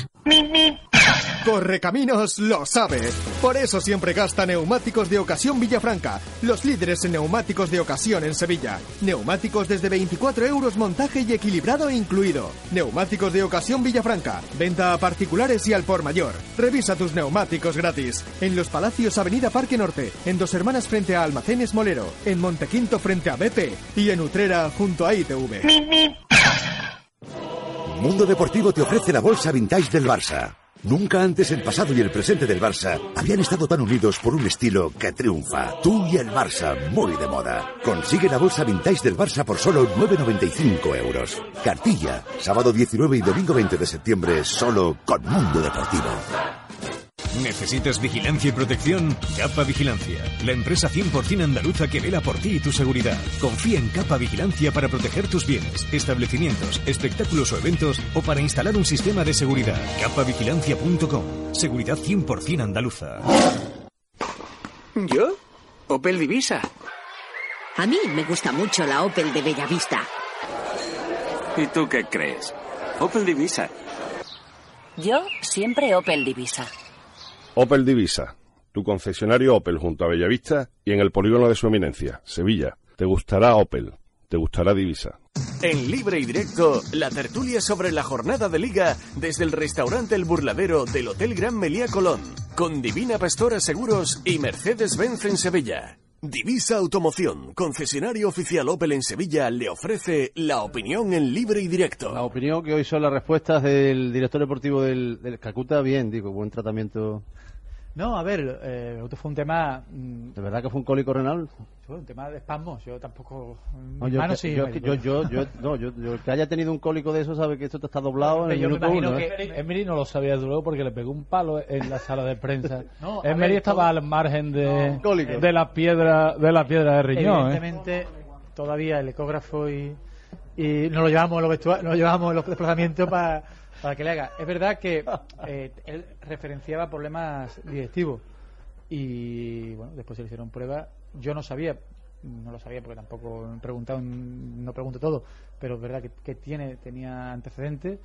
Correcaminos lo sabe. Por eso siempre gasta neumáticos de ocasión Villafranca, los líderes en neumáticos de ocasión en Sevilla. Neumáticos desde 24 euros montaje y equilibrado incluido. Neumáticos de ocasión Villafranca, venta a particulares y al por mayor. Revisa tus neumáticos gratis. En Los Palacios, Avenida Parque Norte, en Dos Hermanas frente a Almacenes Molero, en Montequinto frente a BP y en Utrera junto a ITV. Mundo Deportivo te ofrece la bolsa vintage del Barça. Nunca antes el pasado y el presente del Barça habían estado tan unidos por un estilo que triunfa. Tú y el Barça, muy de moda. Consigue la bolsa vintage del Barça por solo 9,95 euros. Cartilla, sábado 19 y domingo 20 de septiembre, solo con Mundo Deportivo. ¿Necesitas vigilancia y protección? Capa Vigilancia, la empresa 100% andaluza que vela por ti y tu seguridad. Confía en Capa Vigilancia para proteger tus bienes, establecimientos, espectáculos o eventos o para instalar un sistema de seguridad. Capavigilancia.com. Seguridad 100% andaluza. ¿Yo? Opel Divisa. A mí me gusta mucho la Opel de Bellavista. ¿Y tú qué crees? Opel Divisa. Yo siempre Opel Divisa. Opel Divisa, tu concesionario Opel junto a Bellavista y en el polígono de su eminencia, Sevilla. Te gustará Opel, te gustará Divisa. En libre y directo, la tertulia sobre la jornada de liga desde el restaurante El Burladero del Hotel Gran Melía Colón, con Divina Pastora Seguros y Mercedes-Benz en Sevilla. Divisa Automoción, concesionario oficial Opel en Sevilla, le ofrece la opinión en libre y directo. La opinión que hoy son las respuestas del director deportivo del, del bien, digo, buen tratamiento. No, a ver, eh, esto fue un tema. mm, ¿De verdad que fue un cólico renal? fue un tema de espasmos. Yo tampoco. No, yo, que- sí. yo, yo, yo, yo- no, yo- yo- que haya tenido un cólico de eso sabe que esto te está doblado en el yo me minuto imagino uno. ¿eh? que Emery no lo sabía desde luego porque le pegó un palo en la sala de prensa. No, Emery ver, estaba todo- al margen de, No, cólico. de la piedra de la piedra de riñón. ¿eh? Evidentemente, todavía el ecógrafo y, y nos lo llevamos los vestua- nos lo llevamos en los desplazamientos para, para que le haga. Es verdad que eh, él referenciaba problemas digestivos y bueno, después se le hicieron pruebas. Yo no sabía, no lo sabía porque tampoco he preguntado, no pregunto todo, pero es verdad que, que tiene tenía antecedentes.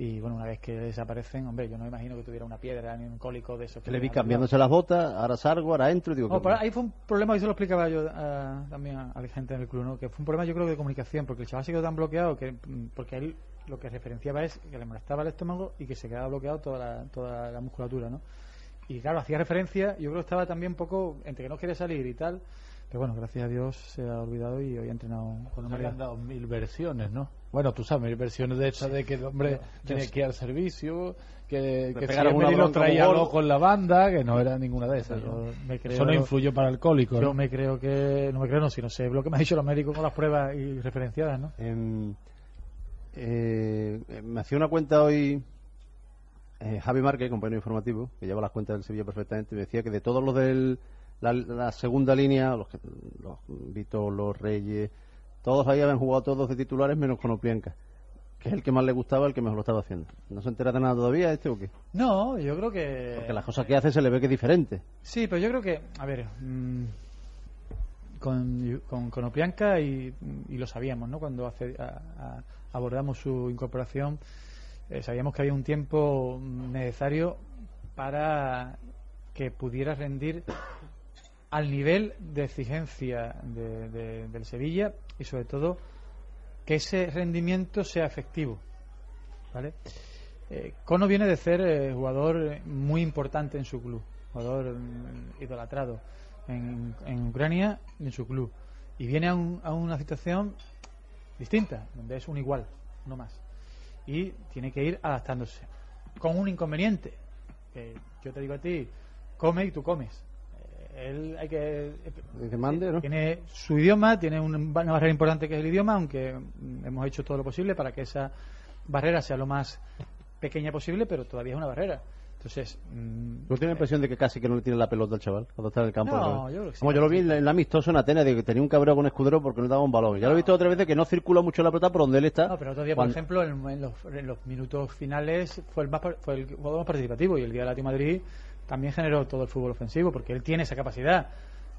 Y bueno, una vez que desaparecen, hombre, yo no me imagino que tuviera una piedra ni un cólico de esos. que Le vi cambiándose las botas, ahora salgo, ahora entro y digo... no, que- pero ahí fue un problema, y eso lo explicaba yo ah, también a, a la gente en el club, ¿no? que fue un problema yo creo de comunicación, porque el chaval se quedó tan bloqueado que mm, porque él lo que referenciaba es que le molestaba el estómago y que se quedaba bloqueado toda la, toda la musculatura, ¿no? Y claro, hacía referencia, yo creo que estaba también un poco entre que no quería salir y tal, pero bueno, gracias a Dios se ha olvidado y hoy ha entrenado con Le normalidad. han dado mil versiones, ¿no? Bueno, tú sabes, mil versiones de estas de que el hombre yo- que ir al servicio, que, que si una lo traía loco en la banda, que no era ninguna de esas. Yo me creo- Eso no influyó para el alcohólico, Yo ¿no? me creo que, no me creo, no, sino sé lo que me ha dicho los médicos con las pruebas y referenciadas, ¿no? Eh, me hacía una cuenta hoy eh, Javi Márquez, compañero informativo, que lleva las cuentas del Sevilla perfectamente, me decía que de todos los de la, la segunda línea, los, los Vito, los Reyes, todos ahí habían jugado todos de titulares menos con Oplianca, que es el que más le gustaba, el que mejor lo estaba haciendo. ¿No se entera de nada todavía este o qué? No, yo creo que... Porque las cosas que hace se le ve que es diferente. Sí, pero yo creo que, a ver, mm, con, con, con Oplianca y, y lo sabíamos, ¿no? Cuando hace- a- a- abordamos su incorporación, eh, sabíamos que había un tiempo necesario para que pudiera rendir al nivel de exigencia de- de- del Sevilla y sobre todo que ese rendimiento sea efectivo. ¿Vale? Eh, Kono viene de ser eh, jugador eh, muy importante en su club, jugador mm, idolatrado en, en Ucrania y en su club. Y viene a, un- a una situación distinta, donde es un igual, no más. Y tiene que ir adaptándose. Con un inconveniente, que yo te digo a ti, come y tú comes. Eh, Él hay que Que mande, ¿no? tiene su idioma, tiene un- una barrera importante que es el idioma, aunque hemos hecho todo lo posible para que esa barrera sea lo más pequeña posible, pero todavía es una barrera. Entonces, mm, ¿No tiene la impresión de que casi que no le tiene la pelota al chaval cuando está en el campo? No, yo creo que sí. Como yo lo vi en, la amistosa en Atenas, de que tenía un cabreo con Escudero porque no daba un balón. Ya lo he visto otra vez de que no circula mucho la pelota por donde él está. No, pero otro día, por ejemplo, en, en los, en los minutos finales fue el, más, fue el jugador más participativo y el día de Atlético Madrid también generó todo el fútbol ofensivo porque él tiene esa capacidad.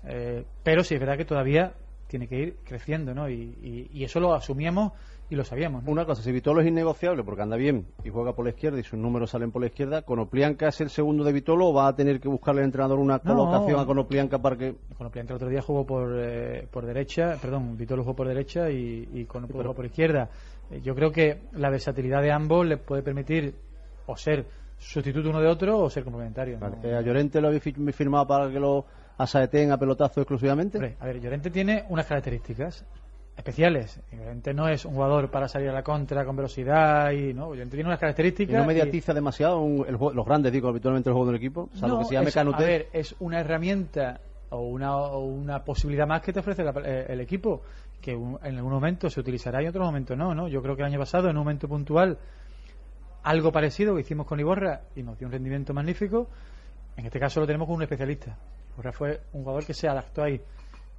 Eh, pero sí es verdad que todavía tiene que ir creciendo, ¿no? Y, y- y eso lo asumíamos y lo sabíamos. ¿no? Una cosa, si Vitolo es innegociable porque anda bien y juega por la izquierda y sus números salen por la izquierda, ¿Conoplianca es el segundo de Vitolo o va a tener que buscarle al entrenador una No. colocación a Conoplianca para que... Conoplianca el otro día jugó por, eh, por derecha, perdón, Vitolo jugó por derecha y, y Conoplianca jugó por izquierda. Eh, yo creo que la versatilidad de ambos le puede permitir o ser sustituto uno de otro o ser complementario. ¿no? Eh, ¿A Llorente lo habéis fi- firmado para que lo asaeteen a pelotazo exclusivamente? Hombre, a ver, Llorente tiene unas características especiales. Llorente no es un jugador para salir a la contra con velocidad y no. Llorente tiene unas ¿Y características. no y- mediatiza demasiado un- el los grandes, digo, habitualmente el juego del equipo? Salvo No, que se llame es, Canute. A ver, es una herramienta o una, o una posibilidad más que te ofrece la- eh, el equipo, que un- en algún momento se utilizará y en otro momento no, ¿no? Yo creo que el año pasado, en un momento puntual, algo parecido que hicimos con Iborra y nos dio un rendimiento magnífico. En este caso lo tenemos con un especialista. Iborra fue un jugador que se adaptó ahí.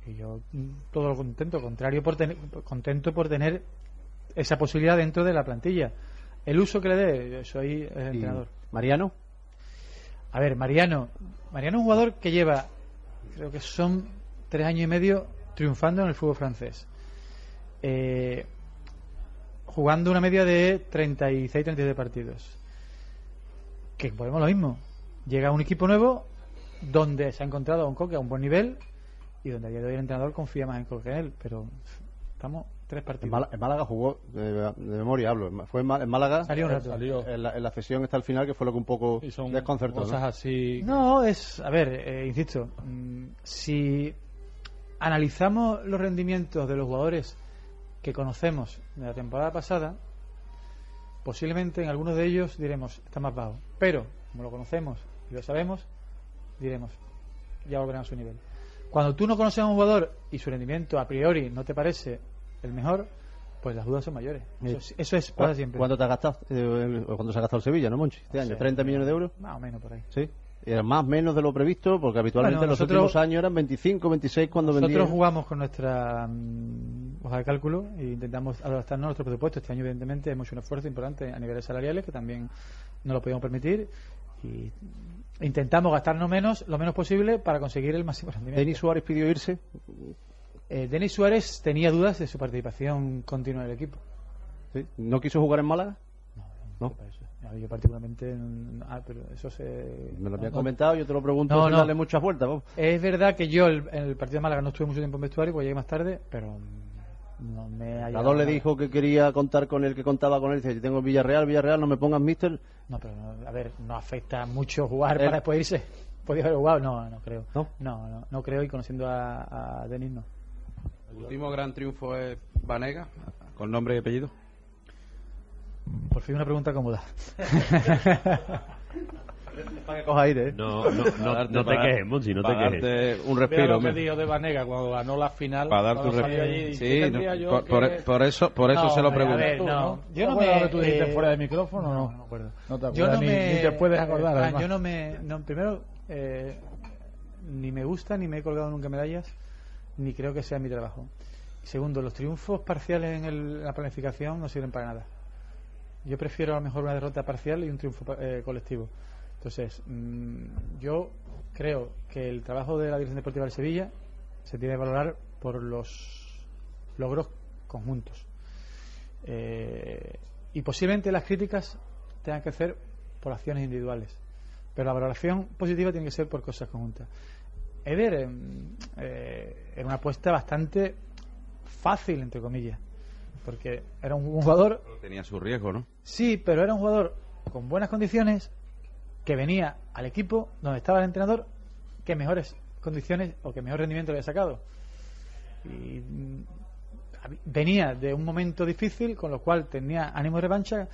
Y yo mm, todo lo contento, contrario por tener, contento por tener esa posibilidad dentro de la plantilla. El uso que le dé, yo soy el ¿Y entrenador. Mariano? A ver, Mariano. Mariano es un jugador que lleva, creo que son tres años y medio triunfando en el fútbol francés. Eh, jugando una media de 36-37 partidos. Que volvemos a lo mismo. Llega a un equipo nuevo donde se ha encontrado a un Coque a un buen nivel y donde a día de hoy el entrenador confía más en Coque que en él. Pero estamos tres En, partidos. Málaga, en Málaga jugó, de, de memoria hablo, fue en, Málaga. Salió un rato. En, la, en la sesión está al final, que fue lo que un poco desconcertó. ¿no? cosas así. No, es, a ver, eh, insisto, mm, si analizamos los rendimientos de los jugadores que conocemos de la temporada pasada, posiblemente en algunos de ellos diremos está más bajo. Pero, como lo conocemos y lo sabemos, diremos ya volverán a su nivel. Cuando tú no conoces a un jugador y su rendimiento a priori no te parece el mejor, pues las dudas son mayores. Eso, es- eso es para ¿Cu- siempre. ¿Cuánto te has gastado? Eh, ¿Cuánto se ha gastado el Sevilla, no, Monchi? Este año, sé, ¿30 millones de euros? Más o menos por ahí. Sí. Era más menos de lo previsto, porque habitualmente Bueno, en los nosotros- últimos años eran 25, 26 cuando Nosotros vendían. jugamos con nuestra mm, hoja de cálculo e intentamos adaptarnos a nuestro presupuesto. Este año, evidentemente, hemos hecho un esfuerzo importante a niveles salariales que también no lo podíamos permitir y intentamos gastarnos menos, lo menos posible, para conseguir el máximo rendimiento. Denis Suárez pidió irse. Eh, Denis Suárez tenía dudas de su participación continua en el equipo. ¿Sí? ¿No quiso jugar en Málaga? No. Ver, Yo particularmente, ah, pero eso se... Me lo había no- comentado, yo te lo pregunto No, sin no. darle muchas vueltas. Es verdad que yo el- en el partido de Málaga no estuve mucho tiempo en vestuario, pues llegué más tarde, pero mm, no me ha El le dijo que quería contar con él, que contaba con él. Dice, yo tengo Villarreal, Villarreal, no me pongas mister. No, pero no, a ver, no afecta mucho jugar para después irse. ¿Podía haber jugado? No, no creo. ¿No? No, no, no creo y conociendo a, a Denis no. El último gran triunfo es Vanega, con nombre y apellido. Por fin una pregunta cómoda. Para que coja aire, ¿eh? No, no, no, no te quejes, Monchi, no te para quejes. darte un Mira respiro. lo que dijo de Vanega cuando ganó la final. Para dar tu respiro. allí, Sí, ¿qué tendría no, yo por, que- por- por eso, por eso No, se lo pregunto. ver, Tú, no. ¿no? Yo no ¿Te me. acuerdas lo que tú dijiste eh, fuera de micrófono o no? No, me acuerdo. No te yo acuerdas no ni- me. ni te puedes acordar, además. yo no me. no, primero, eh, ni me gusta, ni me he colgado nunca medallas, ni creo que sea mi trabajo. Segundo, los triunfos parciales en el- la planificación no sirven para nada. Yo prefiero a lo mejor una derrota parcial y un triunfo eh, colectivo. Entonces, mm, yo creo que el trabajo de la Dirección Deportiva del Sevilla se tiene que valorar por los logros conjuntos. Eh, y posiblemente las críticas tengan que hacer por acciones individuales. Pero la valoración positiva tiene que ser por cosas conjuntas. Eder eh, eh, era una apuesta bastante fácil, entre comillas. porque era un jugador Tenía su riesgo, ¿no? Sí, pero era un jugador con buenas condiciones que venía al equipo donde estaba el entrenador que mejores condiciones o que mejor rendimiento le había sacado. Y mm, venía de un momento difícil, con lo cual tenía ánimo de revancha.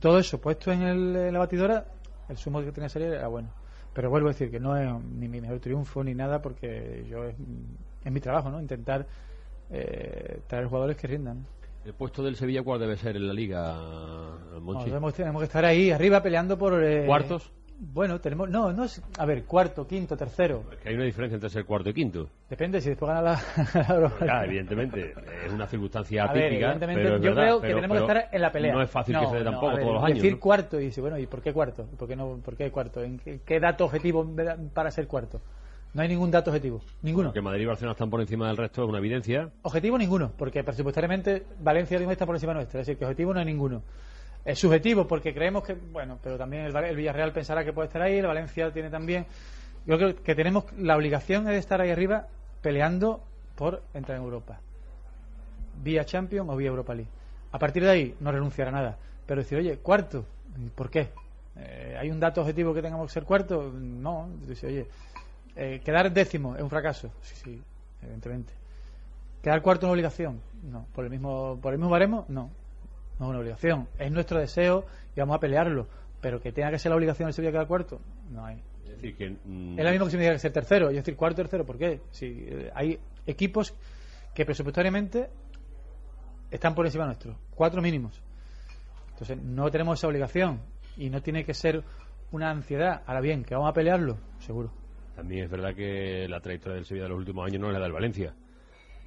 Todo eso puesto en, el- la batidora, el sumo que tenía que salir era bueno. Pero vuelvo a decir que no es ni mi mejor triunfo ni nada, porque yo es, es mi trabajo, ¿no? Intentar eh, traer jugadores que rindan. ¿El puesto del Sevilla cuál debe ser en la liga, Monchi? No, tenemos, tenemos que estar ahí arriba peleando por eh, ¿Cuartos? Bueno, tenemos no, no es, a ver, cuarto, quinto, tercero. Es que hay una diferencia entre ser cuarto y quinto. Depende si después gana la, la Europa. Ya, evidentemente, es una circunstancia atípica. pero es yo verdad, creo que pero- tenemos que estar en la pelea. No es fácil que se dé no, tampoco ver, todos los años. Decir ¿no? cuarto y dice, bueno, ¿y por qué cuarto? ¿Y por qué no? ¿Por qué cuarto? ¿En qué, qué dato objetivo para ser cuarto? No hay ningún dato objetivo, ninguno. Que Madrid y Barcelona están por encima del resto es una evidencia. Objetivo ninguno, porque presupuestariamente Valencia mismo está por encima nuestra, es decir, que objetivo no hay ninguno. Es subjetivo porque creemos que, bueno, pero también el, Villarreal pensará que puede estar ahí, el Valencia tiene también. Yo creo que tenemos la obligación de estar ahí arriba peleando por entrar en Europa, vía Champions o vía Europa League. A partir de ahí no renunciar a nada, pero decir, oye, cuarto, ¿y ¿por qué? Eh, ¿Hay un dato objetivo que tengamos que ser cuarto? No, dice, oye, eh, quedar décimo es un fracaso, sí, sí, evidentemente. ¿Quedar cuarto es una obligación? No. ¿Por el mismo, por el mismo baremo? No. No es una obligación. Es nuestro deseo y vamos a pelearlo. Pero que tenga que ser la obligación el Sevilla quedar cuarto, no hay. Es decir, que. mm, Es lo mismo que si me diga que ser tercero. Yo decir cuarto tercero. ¿Por qué? Si eh, hay equipos que presupuestariamente están por encima nuestro. Cuatro mínimos. Entonces no tenemos esa obligación. Y no tiene que ser una ansiedad. Ahora bien, que vamos a pelearlo, seguro. También es verdad que la trayectoria del Sevilla de los últimos años no es la del Valencia.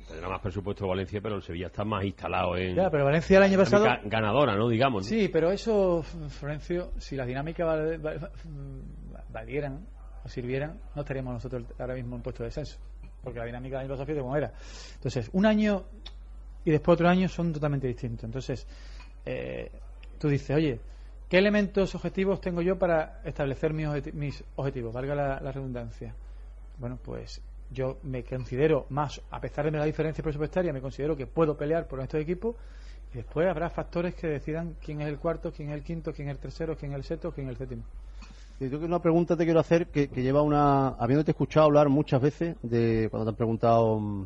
Tendrá más presupuesto Valencia, pero el Sevilla está más instalado en. Ya, pero Valencia el año pasado- ganadora, ¿no? Digamos. ¿no? Sí, pero eso, Florencio, si las dinámicas val- val- valieran o sirvieran, no estaríamos nosotros ahora mismo en puesto de descenso. Porque la dinámica del año pasado fíjate cómo era. Entonces, un año y después otro año son totalmente distintos. Entonces, eh, tú dices, oye, ¿qué elementos objetivos tengo yo para establecer mis, objeti- mis objetivos? Valga la, redundancia. Bueno, pues yo me considero más, a pesar de la diferencia presupuestaria, me considero que puedo pelear por estos equipos y después habrá factores que decidan quién es el cuarto, quién es el quinto, quién es el tercero, quién es el sexto, quién es el séptimo. Y yo una pregunta te quiero hacer que, que lleva una. Habiéndote escuchado hablar muchas veces de cuando te han preguntado mm,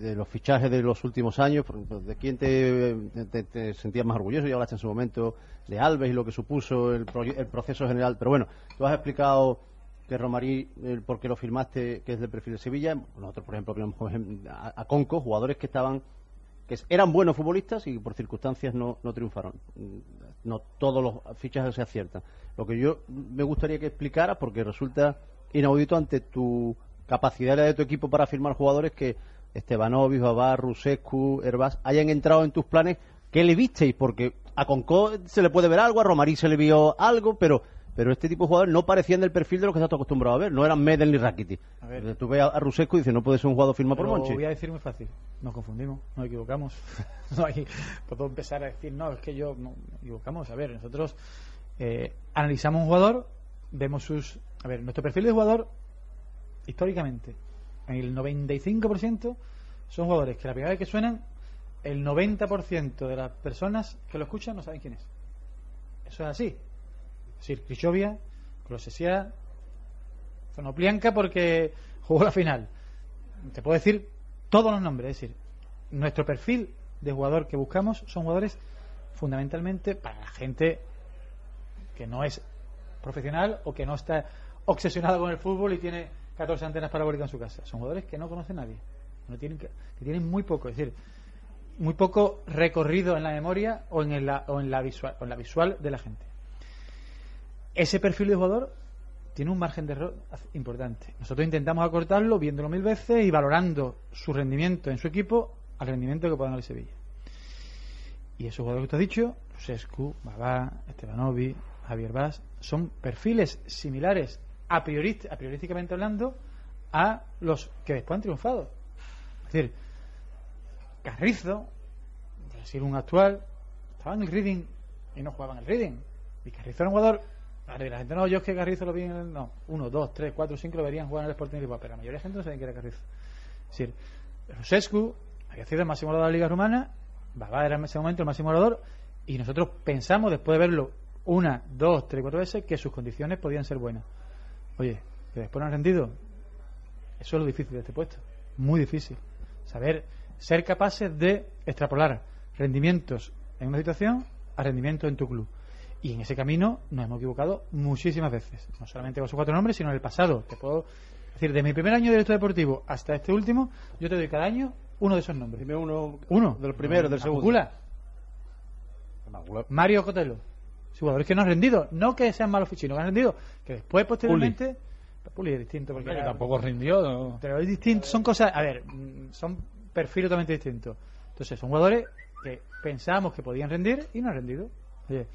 de los fichajes de los últimos años, de quién te, sentías más orgulloso, ya hablaste en su momento de Alves y lo que supuso el, proye- el proceso general, pero bueno, tú has explicado que Romarí, el por qué lo firmaste, que es del perfil de Sevilla, nosotros por ejemplo vimos a, a Conco, jugadores que estaban que eran buenos futbolistas y por circunstancias no, triunfaron. No todos los fichajes se aciertan. Lo que yo me gustaría que explicaras, porque resulta inaudito ante tu capacidad de tu equipo para firmar jugadores que Estebanovic, Babar, Rusescu, Herbás hayan entrado en tus planes. ¿Qué le visteis? Porque a Concó se le puede ver algo, a Romarí se le vio algo, pero pero este tipo de jugadores no parecían del perfil de lo que estás acostumbrado a ver. No eran Medel ni Rakitic. A ver. Tú ves a, Rusescu y dices, no puede ser un jugador firmado por Monchi. voy a decir muy fácil, nos confundimos, nos equivocamos. no hay, puedo empezar a decir, no, es que yo, no, nos equivocamos. A ver, nosotros eh, analizamos un jugador, vemos sus... A ver, nuestro perfil de jugador, históricamente, en el 95% son jugadores que la primera vez que suenan, el 90% de las personas que lo escuchan no saben quién es. Eso es así. Es decir, Krichovia, Klosesia, Zonoplianka porque jugó la final. Te puedo decir todos los nombres. Es decir, nuestro perfil de jugador que buscamos son jugadores fundamentalmente para la gente que no es profesional o que no está obsesionado con el fútbol y tiene 14 antenas parabólicas en su casa. Son jugadores que no conoce nadie. No tienen que, que tienen muy poco. Es decir, muy poco recorrido en la memoria o en la, o en la visual o en la visual de la gente. Ese perfil de jugador tiene un margen de error importante. Nosotros intentamos acortarlo viéndolo mil veces y valorando su rendimiento en su equipo al rendimiento que pueda dar el Sevilla. Y esos jugadores que te has dicho, Sescu, Babá, Estebanovi, Javier Vaz, son perfiles similares a, priori, a priorísticamente hablando a los que después han triunfado. Es decir, Carrizo, por decir un actual, estaba en el Reading y no jugaba en el Reading. Y Carrizo era un jugador. Vale, la gente no, yo es que Carrizo lo vi en el. No, uno, dos, tres, cuatro, cinco lo verían jugar en el Sporting Lisboa, pero la mayoría de gente no sabía que era Carrizo. Es decir, Rusescu había sido el máximo de la Liga Rumana Babá era en ese momento el máximo goleador y nosotros pensamos, después de verlo una, dos, tres, cuatro veces, que sus condiciones podían ser buenas. Oye, que después no han rendido. Eso es lo difícil de este puesto. Muy difícil. Saber ser capaces de extrapolar rendimientos en una situación a rendimientos en tu club. Y en ese camino nos hemos equivocado muchísimas veces. No solamente con sus cuatro nombres, sino en el pasado. Te puedo decir, de mi primer año de director deportivo hasta este último, yo te doy cada año uno de esos nombres. Dime uno, Uno. del primero, del segundo. Macula. Mario Cotelo. Jugadores que no han rendido. No que sean malos fichinos, que han rendido. Que después, posteriormente. Puli es distinto. Porque era- tampoco rindió. ¿no? Pero es distinto. Son cosas. A ver, mm, son perfiles totalmente distintos. Entonces, son jugadores que pensábamos que podían rendir y no han rendido. Oye,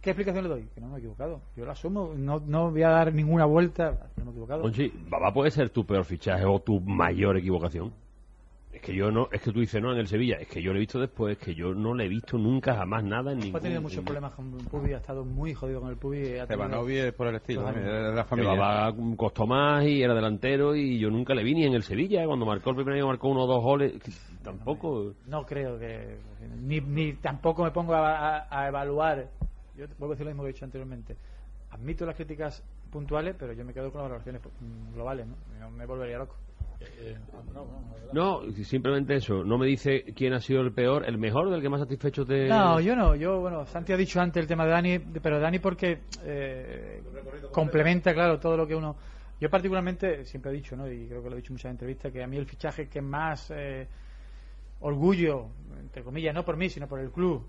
¿qué explicación le doy? Que no me he equivocado. Yo lo asumo. No, no voy a dar ninguna vuelta. No me he equivocado. Monchi, Babá puede ser tu peor fichaje o tu mayor equivocación. Es que yo no, es que tú dices no en el Sevilla, es que yo lo he visto después, es que yo no le he visto nunca jamás nada en ningún. Ha tenido muchos en- problemas con el Pubi, ha estado muy jodido con el Pubi. Stevanovi es por el estilo, de la familia. Costó más y era delantero y yo nunca le vi ni en el Sevilla, cuando marcó el primer año marcó uno o dos goles, tampoco. No creo que. Ni, ni tampoco me pongo a, a- a evaluar. Yo te vuelvo a decir lo mismo que he dicho anteriormente. Admito las críticas puntuales, pero yo me quedo con las valoraciones mm, globales, ¿no? No me volvería loco. No, simplemente eso, no me dice quién ha sido el peor, el mejor, del que más satisfecho te. No, yo no. Yo, bueno, Santi ha dicho antes el tema de Dani, pero Dani porque eh, complementa, claro, todo lo que uno. Yo, particularmente, siempre he dicho, ¿no? Y creo que lo he dicho en muchas entrevistas, que a mí el fichaje que más eh, orgullo, entre comillas, no por mí, sino por el club,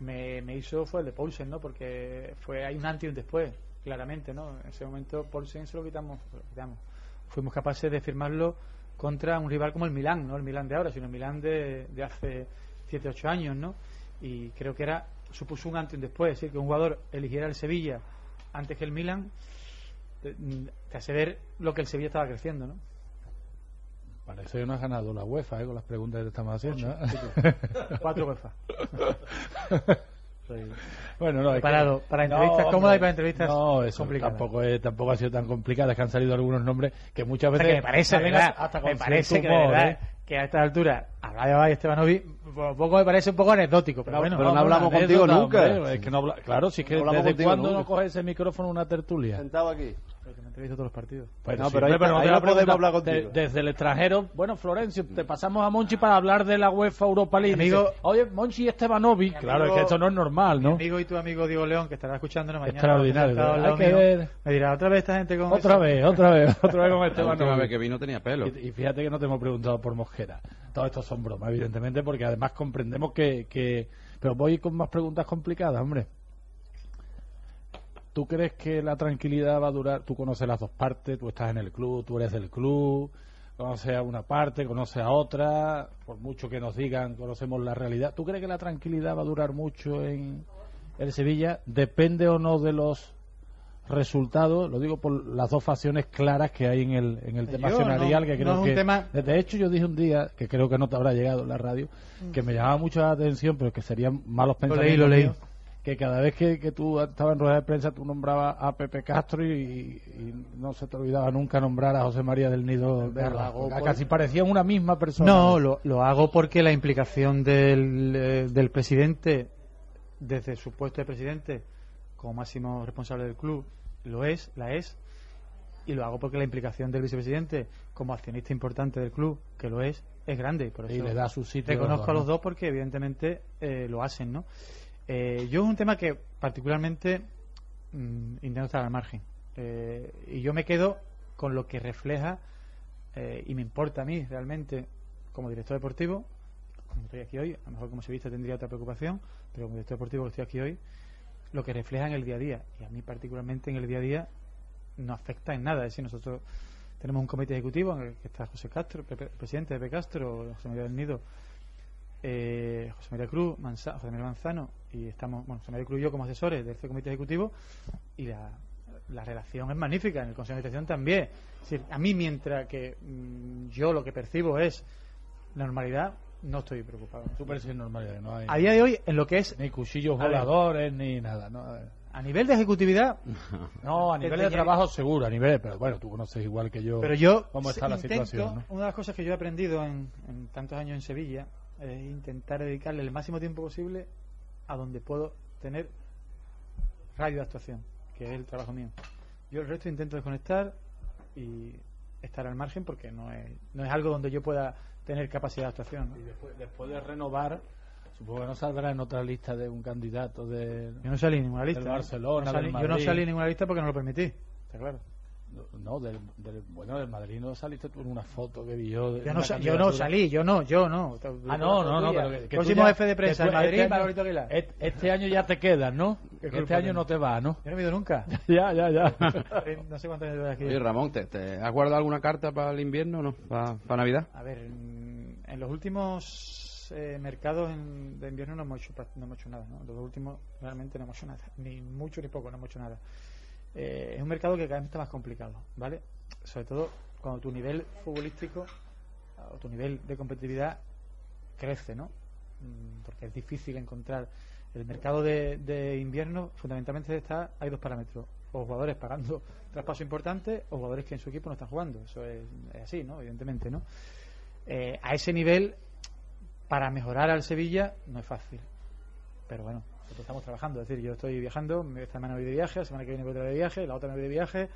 me, me hizo fue el de Paulsen, ¿no? Porque fue hay un antes y un después, claramente, ¿no? En ese momento Paulsen se lo quitamos, se lo quitamos. Fuimos capaces de firmarlo contra un rival como el Milán, no el Milán de ahora, sino el Milán de, de hace 7, 8 años, ¿no? Y creo que era supuso un antes y un después, es decir, que un jugador eligiera el Sevilla antes que el Milán, te, te hace ver lo que el Sevilla estaba creciendo, ¿no? Parece que no has ganado la UEFA ¿eh? con las preguntas que te estamos haciendo. ¿eh? Cuatro UEFA. bueno, no, es Preparado que- para entrevistas No, cómodas y para entrevistas No, eso complicadas. tampoco, es, tampoco ha sido tan complicado. Es que han salido algunos nombres que muchas O sea, veces. que me parece, verdad, hasta me parece que de verdad ¿eh? que a esta altura hablar de Babá y Estebanovic un poco me parece un poco anecdótico, pero bueno, pero no hablamos contigo nunca. hombre. Es que no habla- claro, si es que desde cuándo no coge ese micrófono una tertulia. Sentado aquí. Porque me entrevisto todos los partidos. Pues No, sí, pero ahí- no ahí la podemos hablar de- contigo. desde el extranjero, bueno, Florencio, te pasamos a Monchi para hablar de la UEFA Europa League. Amigo- Dice, Oye, Monchi y Estebanovic. Claro, es que esto no es normal, Mi ¿no? amigo y tu amigo Diego León, que estará escuchándonos mañana. Extraordinario, hay que ver. Me dirá, otra vez esta gente con Otra eso?". vez, otra vez, otra vez con La Estebanovic. última vez que vino tenía pelo. Y, y fíjate que no te hemos preguntado por Mosquera. Todo esto son bromas, evidentemente, porque además comprendemos que, que... Pero voy con más preguntas complicadas, hombre. ¿Tú crees que la tranquilidad va a durar? Tú conoces las dos partes, tú estás en el club, tú eres del club, conoces a una parte, conoces a otra, por mucho que nos digan, conocemos la realidad. ¿Tú crees que la tranquilidad va a durar mucho en el Sevilla? ¿Depende o no de los resultados? Lo digo por las dos facciones claras que hay en el, en el tema Yo, no, que no creo es un que... tema- De hecho, yo dije un día, que creo que no te habrá llegado en la radio, que me llamaba mucho la atención, pero que serían malos Lo leí, pensamientos lo leí. Que cada vez que, que tú estabas en rueda de prensa tú nombrabas a Pepe Castro y, y no se te olvidaba nunca nombrar a José María del Nido hago por- Casi parecían una misma persona. No, lo, lo hago porque la implicación del, eh, del presidente, desde su puesto de presidente, como máximo responsable del club, lo es, la es, y lo hago porque la implicación del vicepresidente, como accionista importante del club, que lo es, es grande. y Por Y eso le da su sitio Reconozco a los dos porque, evidentemente, eh, lo hacen, ¿no? Eh, yo es un tema que, particularmente, mm, intento estar al margen. Eh, y yo me quedo con lo que refleja eh, y me importa a mí realmente como director deportivo, como estoy aquí hoy, a lo mejor como sevillista tendría otra preocupación, pero como director deportivo estoy aquí hoy, lo que refleja en el día a día. Y a mí particularmente en el día a día no afecta en nada. Es decir, nosotros tenemos un comité ejecutivo en el que está José Castro, presidente de Pepe Castro, José María del Nido, eh, José María Cruz, Manza- José María Manzano, y estamos, bueno, José María Cruz y yo como asesores de este comité ejecutivo, y la, la relación es magnífica, en el Consejo de Administración también. Es decir, a mí mientras que mm, yo lo que percibo es normalidad, no estoy preocupado. Tú percibes normalidad, no hay... A día de hoy, en lo que es Ni cuchillos ver. voladores, ni nada. No, a nivel de ejecutividad, No, a nivel de trabajo seguro, a nivel... Pero bueno, tú conoces igual que yo pero yo cómo está la situación, ¿no? Una de las cosas que yo he aprendido en, en tantos años en Sevilla es intentar dedicarle el máximo tiempo posible a donde puedo tener radio de actuación, que es el trabajo mío. Yo el resto intento desconectar y estar al margen porque no es, no es algo donde yo pueda tener capacidad de actuación. ¿no? Y después, después de renovar, supongo que no saldrá en otra lista de un candidato de. Yo no salí en ninguna lista. Del ¿eh? Barcelona, No salí- del yo no salí en ninguna lista porque no lo permití. Está claro. No, del, del- bueno, del Madrid no saliste tú en una foto que vi yo. de Yo no, yo salí, yo no, yo no. Ah, no, no, no, pero que, que Próximo ya- jefe de prensa en tú Madrid, este Aguilar. Este año ya te quedas, ¿no? Este año no te va, ¿no? Yo no he ido nunca. ya, ya, ya. no sé cuántos años aquí. Oye, Ramón, ¿te, te has guardado alguna carta para el invierno o no? ¿Para, para Navidad? A ver, en, los últimos eh, mercados en- de invierno no hemos, hecho, no hemos hecho nada. ¿no? Los últimos realmente no hemos hecho nada. Ni mucho ni poco, no hemos hecho nada. Eh, es un mercado que cada vez está más complicado, ¿vale? Sobre todo cuando tu nivel futbolístico o tu nivel de competitividad crece, ¿no? Mm, Porque es difícil encontrar. El mercado de, invierno fundamentalmente está hay dos parámetros. O jugadores pagando traspaso importante o jugadores que en su equipo no están jugando. Eso es, es así, ¿no? Evidentemente, ¿no? Eh, a ese nivel, para mejorar al Sevilla, no es fácil. Pero bueno, nosotros estamos trabajando. Es decir, yo estoy viajando, esta semana voy de viaje, la semana que viene voy de viaje, la otra me voy de viaje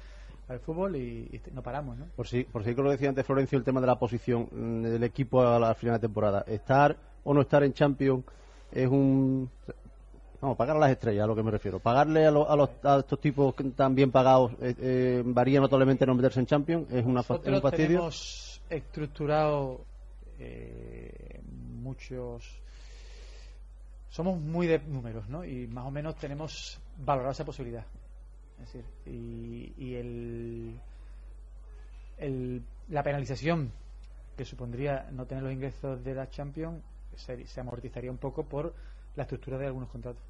al fútbol y, y no paramos, ¿no? Por si, por si que lo decía antes Florencio, el tema de la posición mm, del equipo a la final de temporada. Estar o no estar en Champions es un... Vamos, pagar a las estrellas, a lo que me refiero. Pagarle a, lo- a, los, a estos tipos tan bien pagados eh, eh, varía notablemente no meterse en Champions. Es, una, es un Nosotros fastidio. tenemos estructurado eh, muchos. Somos muy de números, ¿no? Y más o menos tenemos valorado esa posibilidad. Es decir, y, y el, la penalización que supondría no tener los ingresos de la Champions se, amortizaría un poco por la estructura de algunos contratos.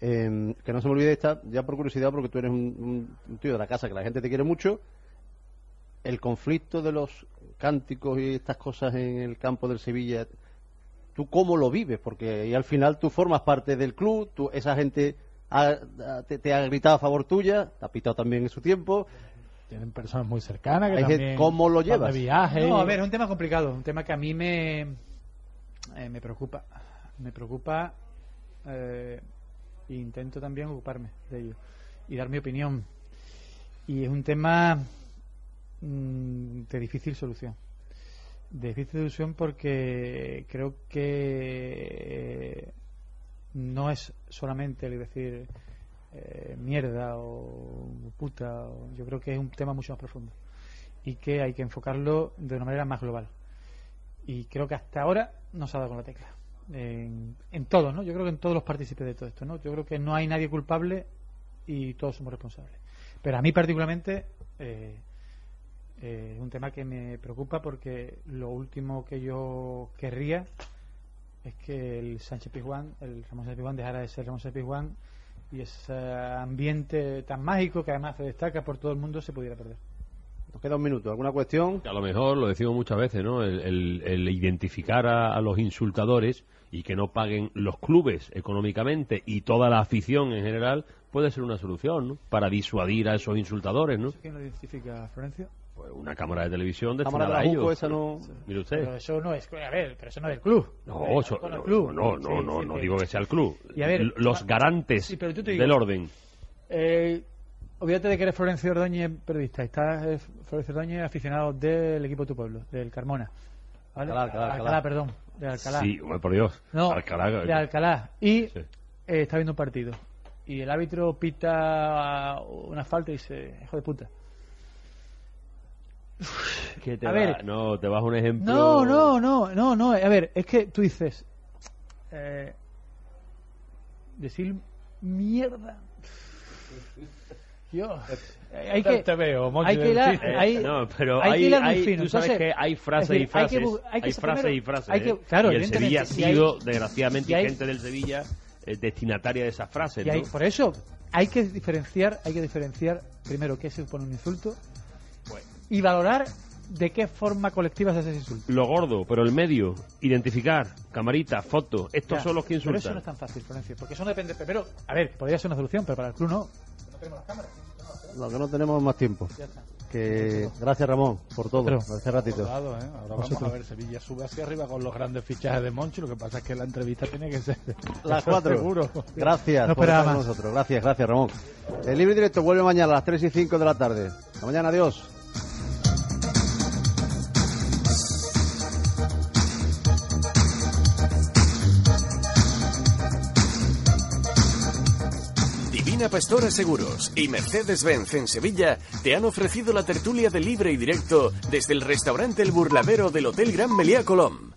Eh, que no se me olvide esta, ya por curiosidad, porque tú eres un- un tío de la casa que la gente te quiere mucho. El conflicto de los cánticos y estas cosas en el campo del Sevilla, ¿tú cómo lo vives? Porque al final tú formas parte del club, tú, esa gente ha- te, te ha gritado a favor tuya, te ha pitado también en su tiempo. Tienen personas muy cercanas que Hay también ¿Cómo lo llevas? De viaje. No, a ver, es un tema complicado, un tema que a mí me, eh, me preocupa. Me preocupa eh, e intento también ocuparme de ello y dar mi opinión. Y es un tema mm, de difícil solución. Difícil solución porque creo que no es solamente el decir eh, mierda o puta. o- yo creo que es un tema mucho más profundo y que hay que enfocarlo de una manera más global. Y creo que hasta ahora no se ha dado con la tecla. En, en todos, ¿no? Yo creo que en todos los partícipes de todo esto, ¿no? Yo creo que no hay nadie culpable y todos somos responsables. Pero a mí particularmente eh, eh, es un tema que me preocupa porque lo último que yo querría es que el Sánchez Pizjuán, el Ramón Sánchez Pizjuán dejara de ser Ramón Sánchez Pizjuán y ese ambiente tan mágico que además se destaca por todo el mundo se pudiera perder. Nos queda un minuto. ¿Alguna cuestión? A lo mejor, lo decimos muchas veces, ¿no? El, el- el identificar a, a los insultadores y que no paguen los clubes económicamente y toda la afición en general puede ser una solución, ¿no? Para disuadir a esos insultadores, ¿no? ¿Quién lo identifica, Florencio? Pues una cámara de televisión destinada a de la ellos. esa no- Mire usted. Pero eso no es, a ver, pero eso no es del club. No, eso- Con el no, club. no, no, Sí, no, sí, no digo que sea el club. Y a ver, los ah, garantes sí, pero tú te digo- del orden. Eh, olvídate de que eres Florencio Ordóñez periodista. Estás eh, Florencio Ordóñez aficionado del equipo de tu pueblo, del Carmona. ¿Vale? Alcalá, Alcalá, Alcalá. perdón. De Alcalá. Sí, hombre, por Dios. No, Alcalá- de Alcalá. Y Sí. eh, está viendo un partido. Y el árbitro pita una falta y dice, hijo de puta. Que te A va- ver. no, te vas a un ejemplo. No, no, no, no, no. A ver, es que tú dices. Eh, decir mierda. Dios. eh, Hay que, te veo, hay que hilar- chiste. hay- Eh, no, pero hay hay, que hay- fino. tú sabes Entonces, que hay frases es y decir, hay que frases, hay que frases primero- y frases. hay que- ¿eh? claro, y el Sevilla ha sido, desgraciadamente, y hay- gente del Sevilla eh, destinataria de esas frases. y hay- ¿no? por eso hay que diferenciar, hay que diferenciar primero qué se supone un insulto y valorar de qué forma colectiva se hace ese insulto. Lo gordo, pero el medio, identificar, camarita, foto, estos Ya, son los que Pero eso insultan. no es tan fácil, Florencio, porque eso no depende. Primero, a ver, podría ser una solución, pero para el club no. No tenemos las cámaras. Lo que no tenemos más tiempo. Que gracias Ramón por todo, Pero- por este ratito. ¿eh? Ahora vamos a ver Sevilla sube hacia arriba con los grandes fichajes de Monchi. Lo que pasa es que la entrevista tiene que ser Las cuatro. Seguro. Gracias No por estar con nosotros. Gracias, gracias Ramón. El libre directo vuelve mañana a las 3 y 5 de la tarde. Hasta mañana, adiós. Pastora Seguros y Mercedes-Benz en Sevilla te han ofrecido la tertulia de libre y directo desde el restaurante El Burladero del Hotel Gran Meliá Colón.